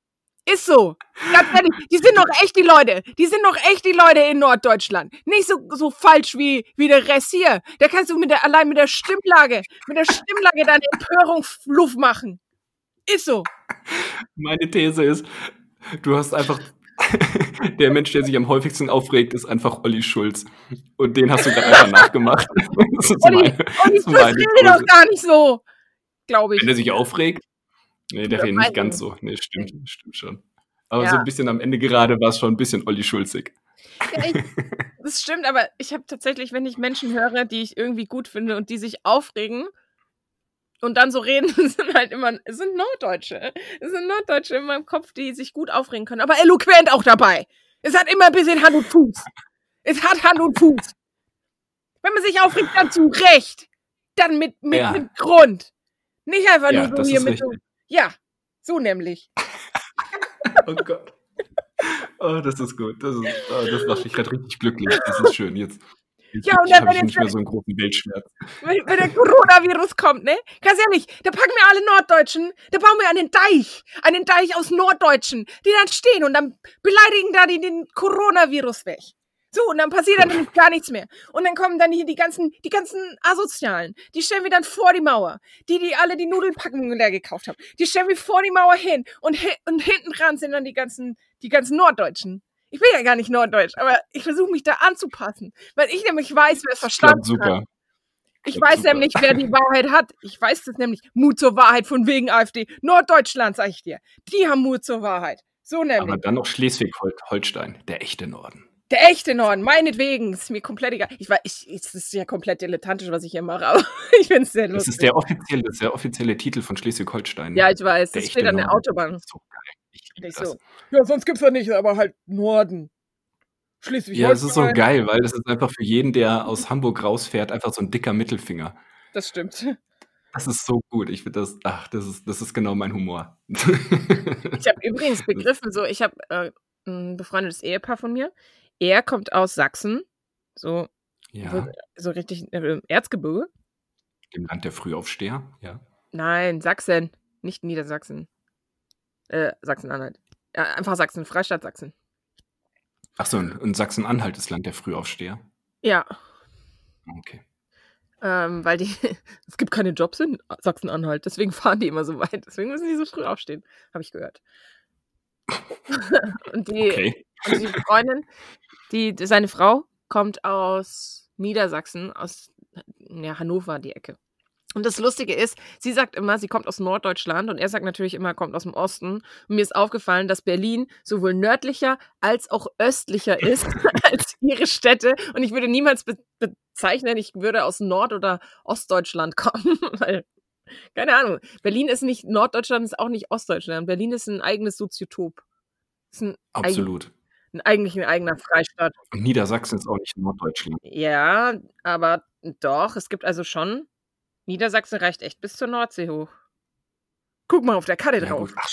Ist so. Ganz ehrlich, die sind doch echt die Leute. Die sind doch echt die Leute in Norddeutschland. Nicht so, so falsch wie, wie der Rest hier. Da kannst du mit der, allein mit der Stimmlage, mit der Stimmlage deine Empörung Luft machen. Ist so. Meine These ist, du hast einfach. der Mensch, der sich am häufigsten aufregt, ist einfach Olli Schulz. Und den hast du gerade einfach nachgemacht. Das ist Olli, meine, Olli Schulz redet doch gar nicht so. Glaube ich. Wenn er sich aufregt? Nee, der redet nicht ganz so. Nee, stimmt, stimmt schon. Aber Ja. so ein bisschen am Ende gerade war es schon ein bisschen Olli Schulzig. Ja, ich, das stimmt, aber ich habe tatsächlich, wenn ich Menschen höre, die ich irgendwie gut finde und die sich aufregen und dann so reden, sind halt immer, es sind Norddeutsche. Es sind Norddeutsche in meinem Kopf, die sich gut aufregen können, aber eloquent auch dabei. Es hat immer ein bisschen Hand und Fuß. Es hat Hand und Fuß. Wenn man sich aufregt, dann zu Recht. Dann mit, mit, Ja. mit Grund. Nicht einfach Ja, nur so hier mit so. Ja, so nämlich. Oh Gott. Oh, das ist gut. Das, ist, oh, das macht mich gerade richtig glücklich. Das ist schön. Jetzt, jetzt, Ja, und dann, wenn jetzt so wenn, wenn der Coronavirus kommt, ne? Ganz ehrlich, da packen wir alle Norddeutschen, da bauen wir einen Deich, einen Deich aus Norddeutschen, die dann stehen und dann beleidigen da die den Coronavirus weg. So, und dann passiert dann nämlich gar nichts mehr. Und dann kommen dann hier die ganzen, die ganzen Asozialen. Die stellen wir dann vor die Mauer. Die, die alle die Nudelpackungen leer gekauft haben. Die stellen wir vor die Mauer hin. Und, und hinten dran sind dann die ganzen, die ganzen Norddeutschen. Ich bin ja gar nicht Norddeutsch, aber ich versuche mich da anzupassen. Weil ich nämlich weiß, wer es verstanden hat. super. Ich Klappt weiß super. nämlich, wer die Wahrheit hat. Ich weiß das nämlich. Mut zur Wahrheit von wegen AfD. Norddeutschland, sag ich dir. Die haben Mut zur Wahrheit. So nämlich. Aber dann noch Schleswig-Holstein, der echte Norden. Der echte Norden, meinetwegen. Ist mir komplett egal. Ich weiß, ich, es ist ja komplett dilettantisch, was ich hier mache, aber ich finde es sehr Das lustig. ist der offizielle, das ist der offizielle Titel von Schleswig-Holstein. ja, ich weiß. der Das steht an der Norden. Autobahn. Das so geil. Ich das. so. Ja, sonst gibt's ja nicht, aber halt Norden. Schleswig-Holstein. Ja, es ist so geil, weil das ist einfach für jeden, der aus Hamburg rausfährt, einfach so ein dicker Mittelfinger. Das stimmt. Das ist so gut. Ich finde das, ach, das ist, das ist genau mein Humor. Ich habe übrigens begriffen, so, ich habe äh, ein befreundetes Ehepaar von mir. Er kommt aus Sachsen, so, ja, so richtig äh, Erzgebirge. dem Land der Frühaufsteher, ja. Nein, Sachsen, nicht Niedersachsen. Äh, Sachsen-Anhalt. Ja, einfach Sachsen, Freistaat Sachsen. Achso, und, und Sachsen-Anhalt ist Land der Frühaufsteher. Ja, Okay. ähm, weil die, es gibt keine Jobs in Sachsen-Anhalt, deswegen fahren die immer so weit, deswegen müssen die so früh aufstehen, habe ich gehört. und, die, Okay. Und die Freundin, die, seine Frau, kommt aus Niedersachsen, aus ja, Hannover, die Ecke. Und das Lustige ist, sie sagt immer, sie kommt aus Norddeutschland und er sagt natürlich immer, er kommt aus dem Osten. Und mir ist aufgefallen, dass Berlin sowohl nördlicher als auch östlicher ist als ihre Städte. Und ich würde niemals be bezeichnen, ich würde aus Nord- oder Ostdeutschland kommen, weil, keine Ahnung, Berlin ist nicht Norddeutschland, ist auch nicht Ostdeutschland. Berlin ist ein eigenes Soziotop. Ein, eigen, Absolut. ein, eigentlich ein eigener Freistaat. Und Niedersachsen ist auch nicht Norddeutschland. Ja, aber doch, es gibt also schon. Niedersachsen reicht echt bis zur Nordsee hoch. Guck mal auf der Karte Ja, drauf. Ach,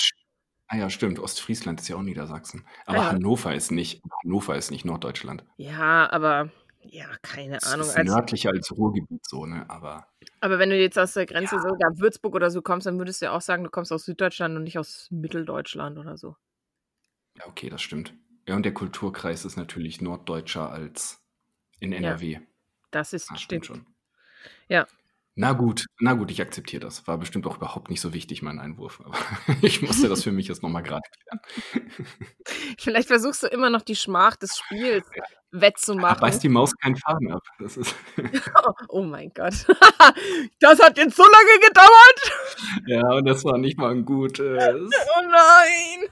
ah ja, stimmt. Ostfriesland ist ja auch Niedersachsen. Aber Ah ja. Hannover ist nicht. Hannover ist nicht Norddeutschland. Ja, aber ja, keine Es Ahnung. ist Als, nördlicher als Ruhrgebiet so, ne? Aber aber wenn du jetzt aus der Grenze so, da Würzburg oder so kommst, dann würdest du ja auch sagen, du kommst aus Süddeutschland und nicht aus Mitteldeutschland oder so. ja, okay, das stimmt. Ja, und der Kulturkreis ist natürlich norddeutscher als in NRW. Das ist Ah, stimmt. schon. Ja. Na gut, na gut, ich akzeptiere das. War bestimmt auch überhaupt nicht so wichtig, mein Einwurf. Aber ich musste das für mich jetzt nochmal gerade klären. Vielleicht versuchst du immer noch die Schmach des Spiels Wettzumachen. beißt die Maus keinen Faden ab. Oh, oh mein Gott. das hat jetzt so lange gedauert. ja, und das war nicht mal ein gutes. Oh nein!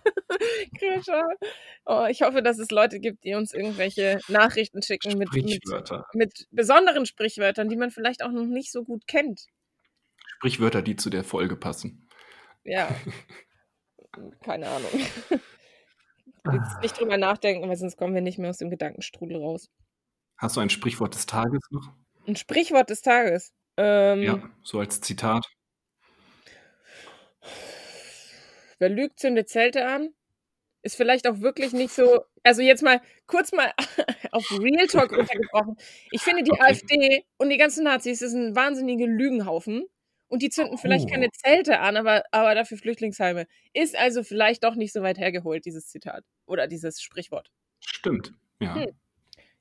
Grisha. Oh, ich hoffe, dass es Leute gibt, die uns irgendwelche Nachrichten schicken mit, mit, mit besonderen Sprichwörtern, die man vielleicht auch noch nicht so gut kennt. Sprichwörter, die zu der Folge passen. Ja. Keine Ahnung. Jetzt nicht drüber nachdenken, weil sonst kommen wir nicht mehr aus dem Gedankenstrudel raus. Hast du ein Sprichwort des Tages noch? Ein Sprichwort des Tages. Ähm, Ja, so als Zitat. Wer lügt, zündet Zelte an. ist vielleicht auch wirklich nicht so, also jetzt mal kurz mal auf Real Talk runtergebrochen. Ich finde, die Okay. AfD und die ganzen Nazis ist ein wahnsinniger Lügenhaufen. Und die zünden vielleicht Oh. keine Zelte an, aber, aber dafür Flüchtlingsheime. Ist also vielleicht doch nicht so weit hergeholt, dieses Zitat. Oder dieses Sprichwort. Stimmt. Ja. Hm.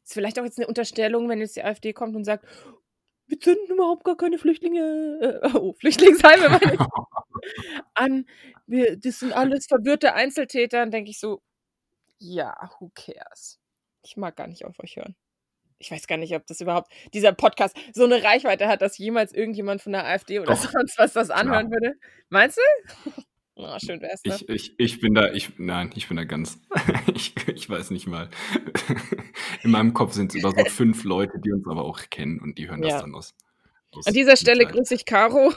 Ist vielleicht auch jetzt eine Unterstellung, wenn jetzt die AfD kommt und sagt, wir zünden überhaupt gar keine Flüchtlinge, äh, oh, Flüchtlingsheime meine ich, an. Wir, das sind alles verwirrte Einzeltäter. Dann denke ich so, ja, who cares? Ich mag gar nicht auf euch hören. Ich weiß gar nicht, ob das überhaupt, dieser Podcast, so eine Reichweite hat, dass jemals irgendjemand von der AfD oder Doch. sonst was das anhören würde. Meinst du? Oh, schön wär's, ne? Ich, ich, ich bin da, ich, nein, ich bin da ganz, ich, ich weiß nicht mal. In meinem Kopf sind es über so fünf Leute, die uns aber auch kennen und die hören Ja. das dann aus. aus An dieser Stelle grüße ich Caro.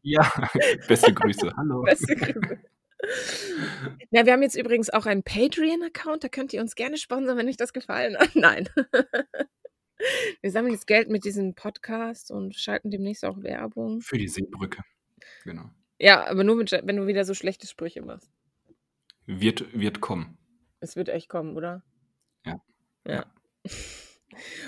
Ja, beste Grüße. Hallo. Beste Grüße. Na, wir haben jetzt übrigens auch einen Patreon-Account, da könnt ihr uns gerne sponsern, wenn euch das gefallen hat. Nein. Wir sammeln jetzt Geld mit diesem Podcast und schalten demnächst auch Werbung. Für die Seebrücke. Genau. Ja, aber nur, mit, wenn du wieder so schlechte Sprüche machst. Wird, wird kommen. Es wird echt kommen, oder? Ja. Ja.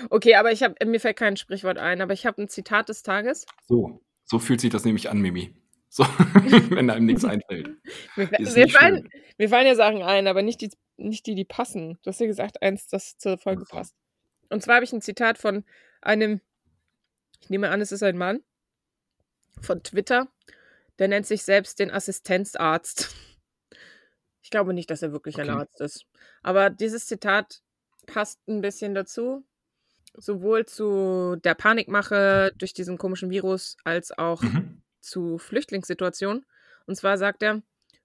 Okay, aber ich habe mir fällt kein Sprichwort ein, aber ich habe ein Zitat des Tages. So, so fühlt sich das nämlich an, Mimi. So, wenn einem nichts einfällt. Mir, nicht fallen, mir fallen ja Sachen ein, aber nicht die, nicht die, die passen. Du hast ja gesagt, eins, das zur Folge so. passt. Und zwar habe ich ein Zitat von einem, ich nehme an, es ist ein Mann, von Twitter. Der nennt sich selbst den Assistenzarzt. Ich glaube nicht, dass er wirklich ein Okay. Arzt ist. Aber dieses Zitat passt ein bisschen dazu. Sowohl zu der Panikmache durch diesen komischen Virus als auch Mhm. Zu Flüchtlingssituationen. Und zwar sagt er,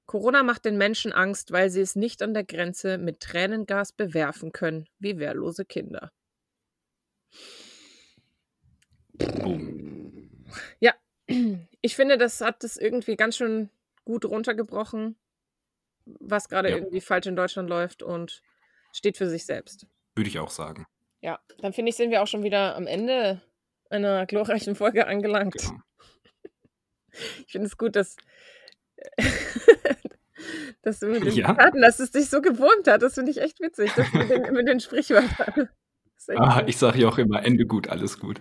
Corona macht den Menschen Angst, weil sie es nicht an der Grenze mit Tränengas bewerfen können, wie wehrlose Kinder. Ja, ich finde, das hat das irgendwie ganz schön gut runtergebrochen, was gerade Ja. irgendwie falsch in Deutschland läuft und steht für sich selbst. Würde ich auch sagen. Ja, dann finde ich, sind wir auch schon wieder am Ende einer glorreichen Folge angelangt. Genau. Ich finde es gut, dass, dass du mit den Ja? Zitaten, dass es dich so gewurmt hat. Das finde ich echt witzig. Das mit den, mit den Sprichwörtern. Ah, ich sage ja auch immer, Ende gut, alles gut.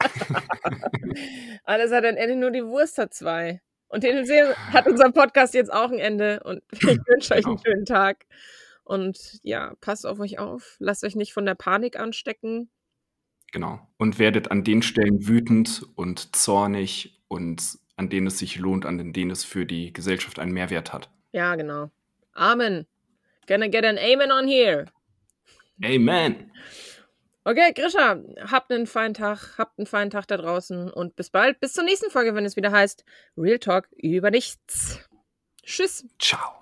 Alles hat ein Ende, nur die Wurst hat zwei. Und den Sinn hat unser Podcast jetzt auch ein Ende. Und ich wünsche euch einen Genau. schönen Tag. Und ja, passt auf euch auf. Lasst euch nicht von der Panik anstecken. Genau. Und werdet an den Stellen wütend und zornig und an denen es sich lohnt, an denen es für die Gesellschaft einen Mehrwert hat. Ja, genau. Amen. Gonna get an Amen on here. Amen. Okay, Grisha, habt einen feinen Tag, habt einen feinen Tag da draußen und bis bald. Bis zur nächsten Folge, wenn es wieder heißt Real Talk über nichts. Tschüss. Ciao.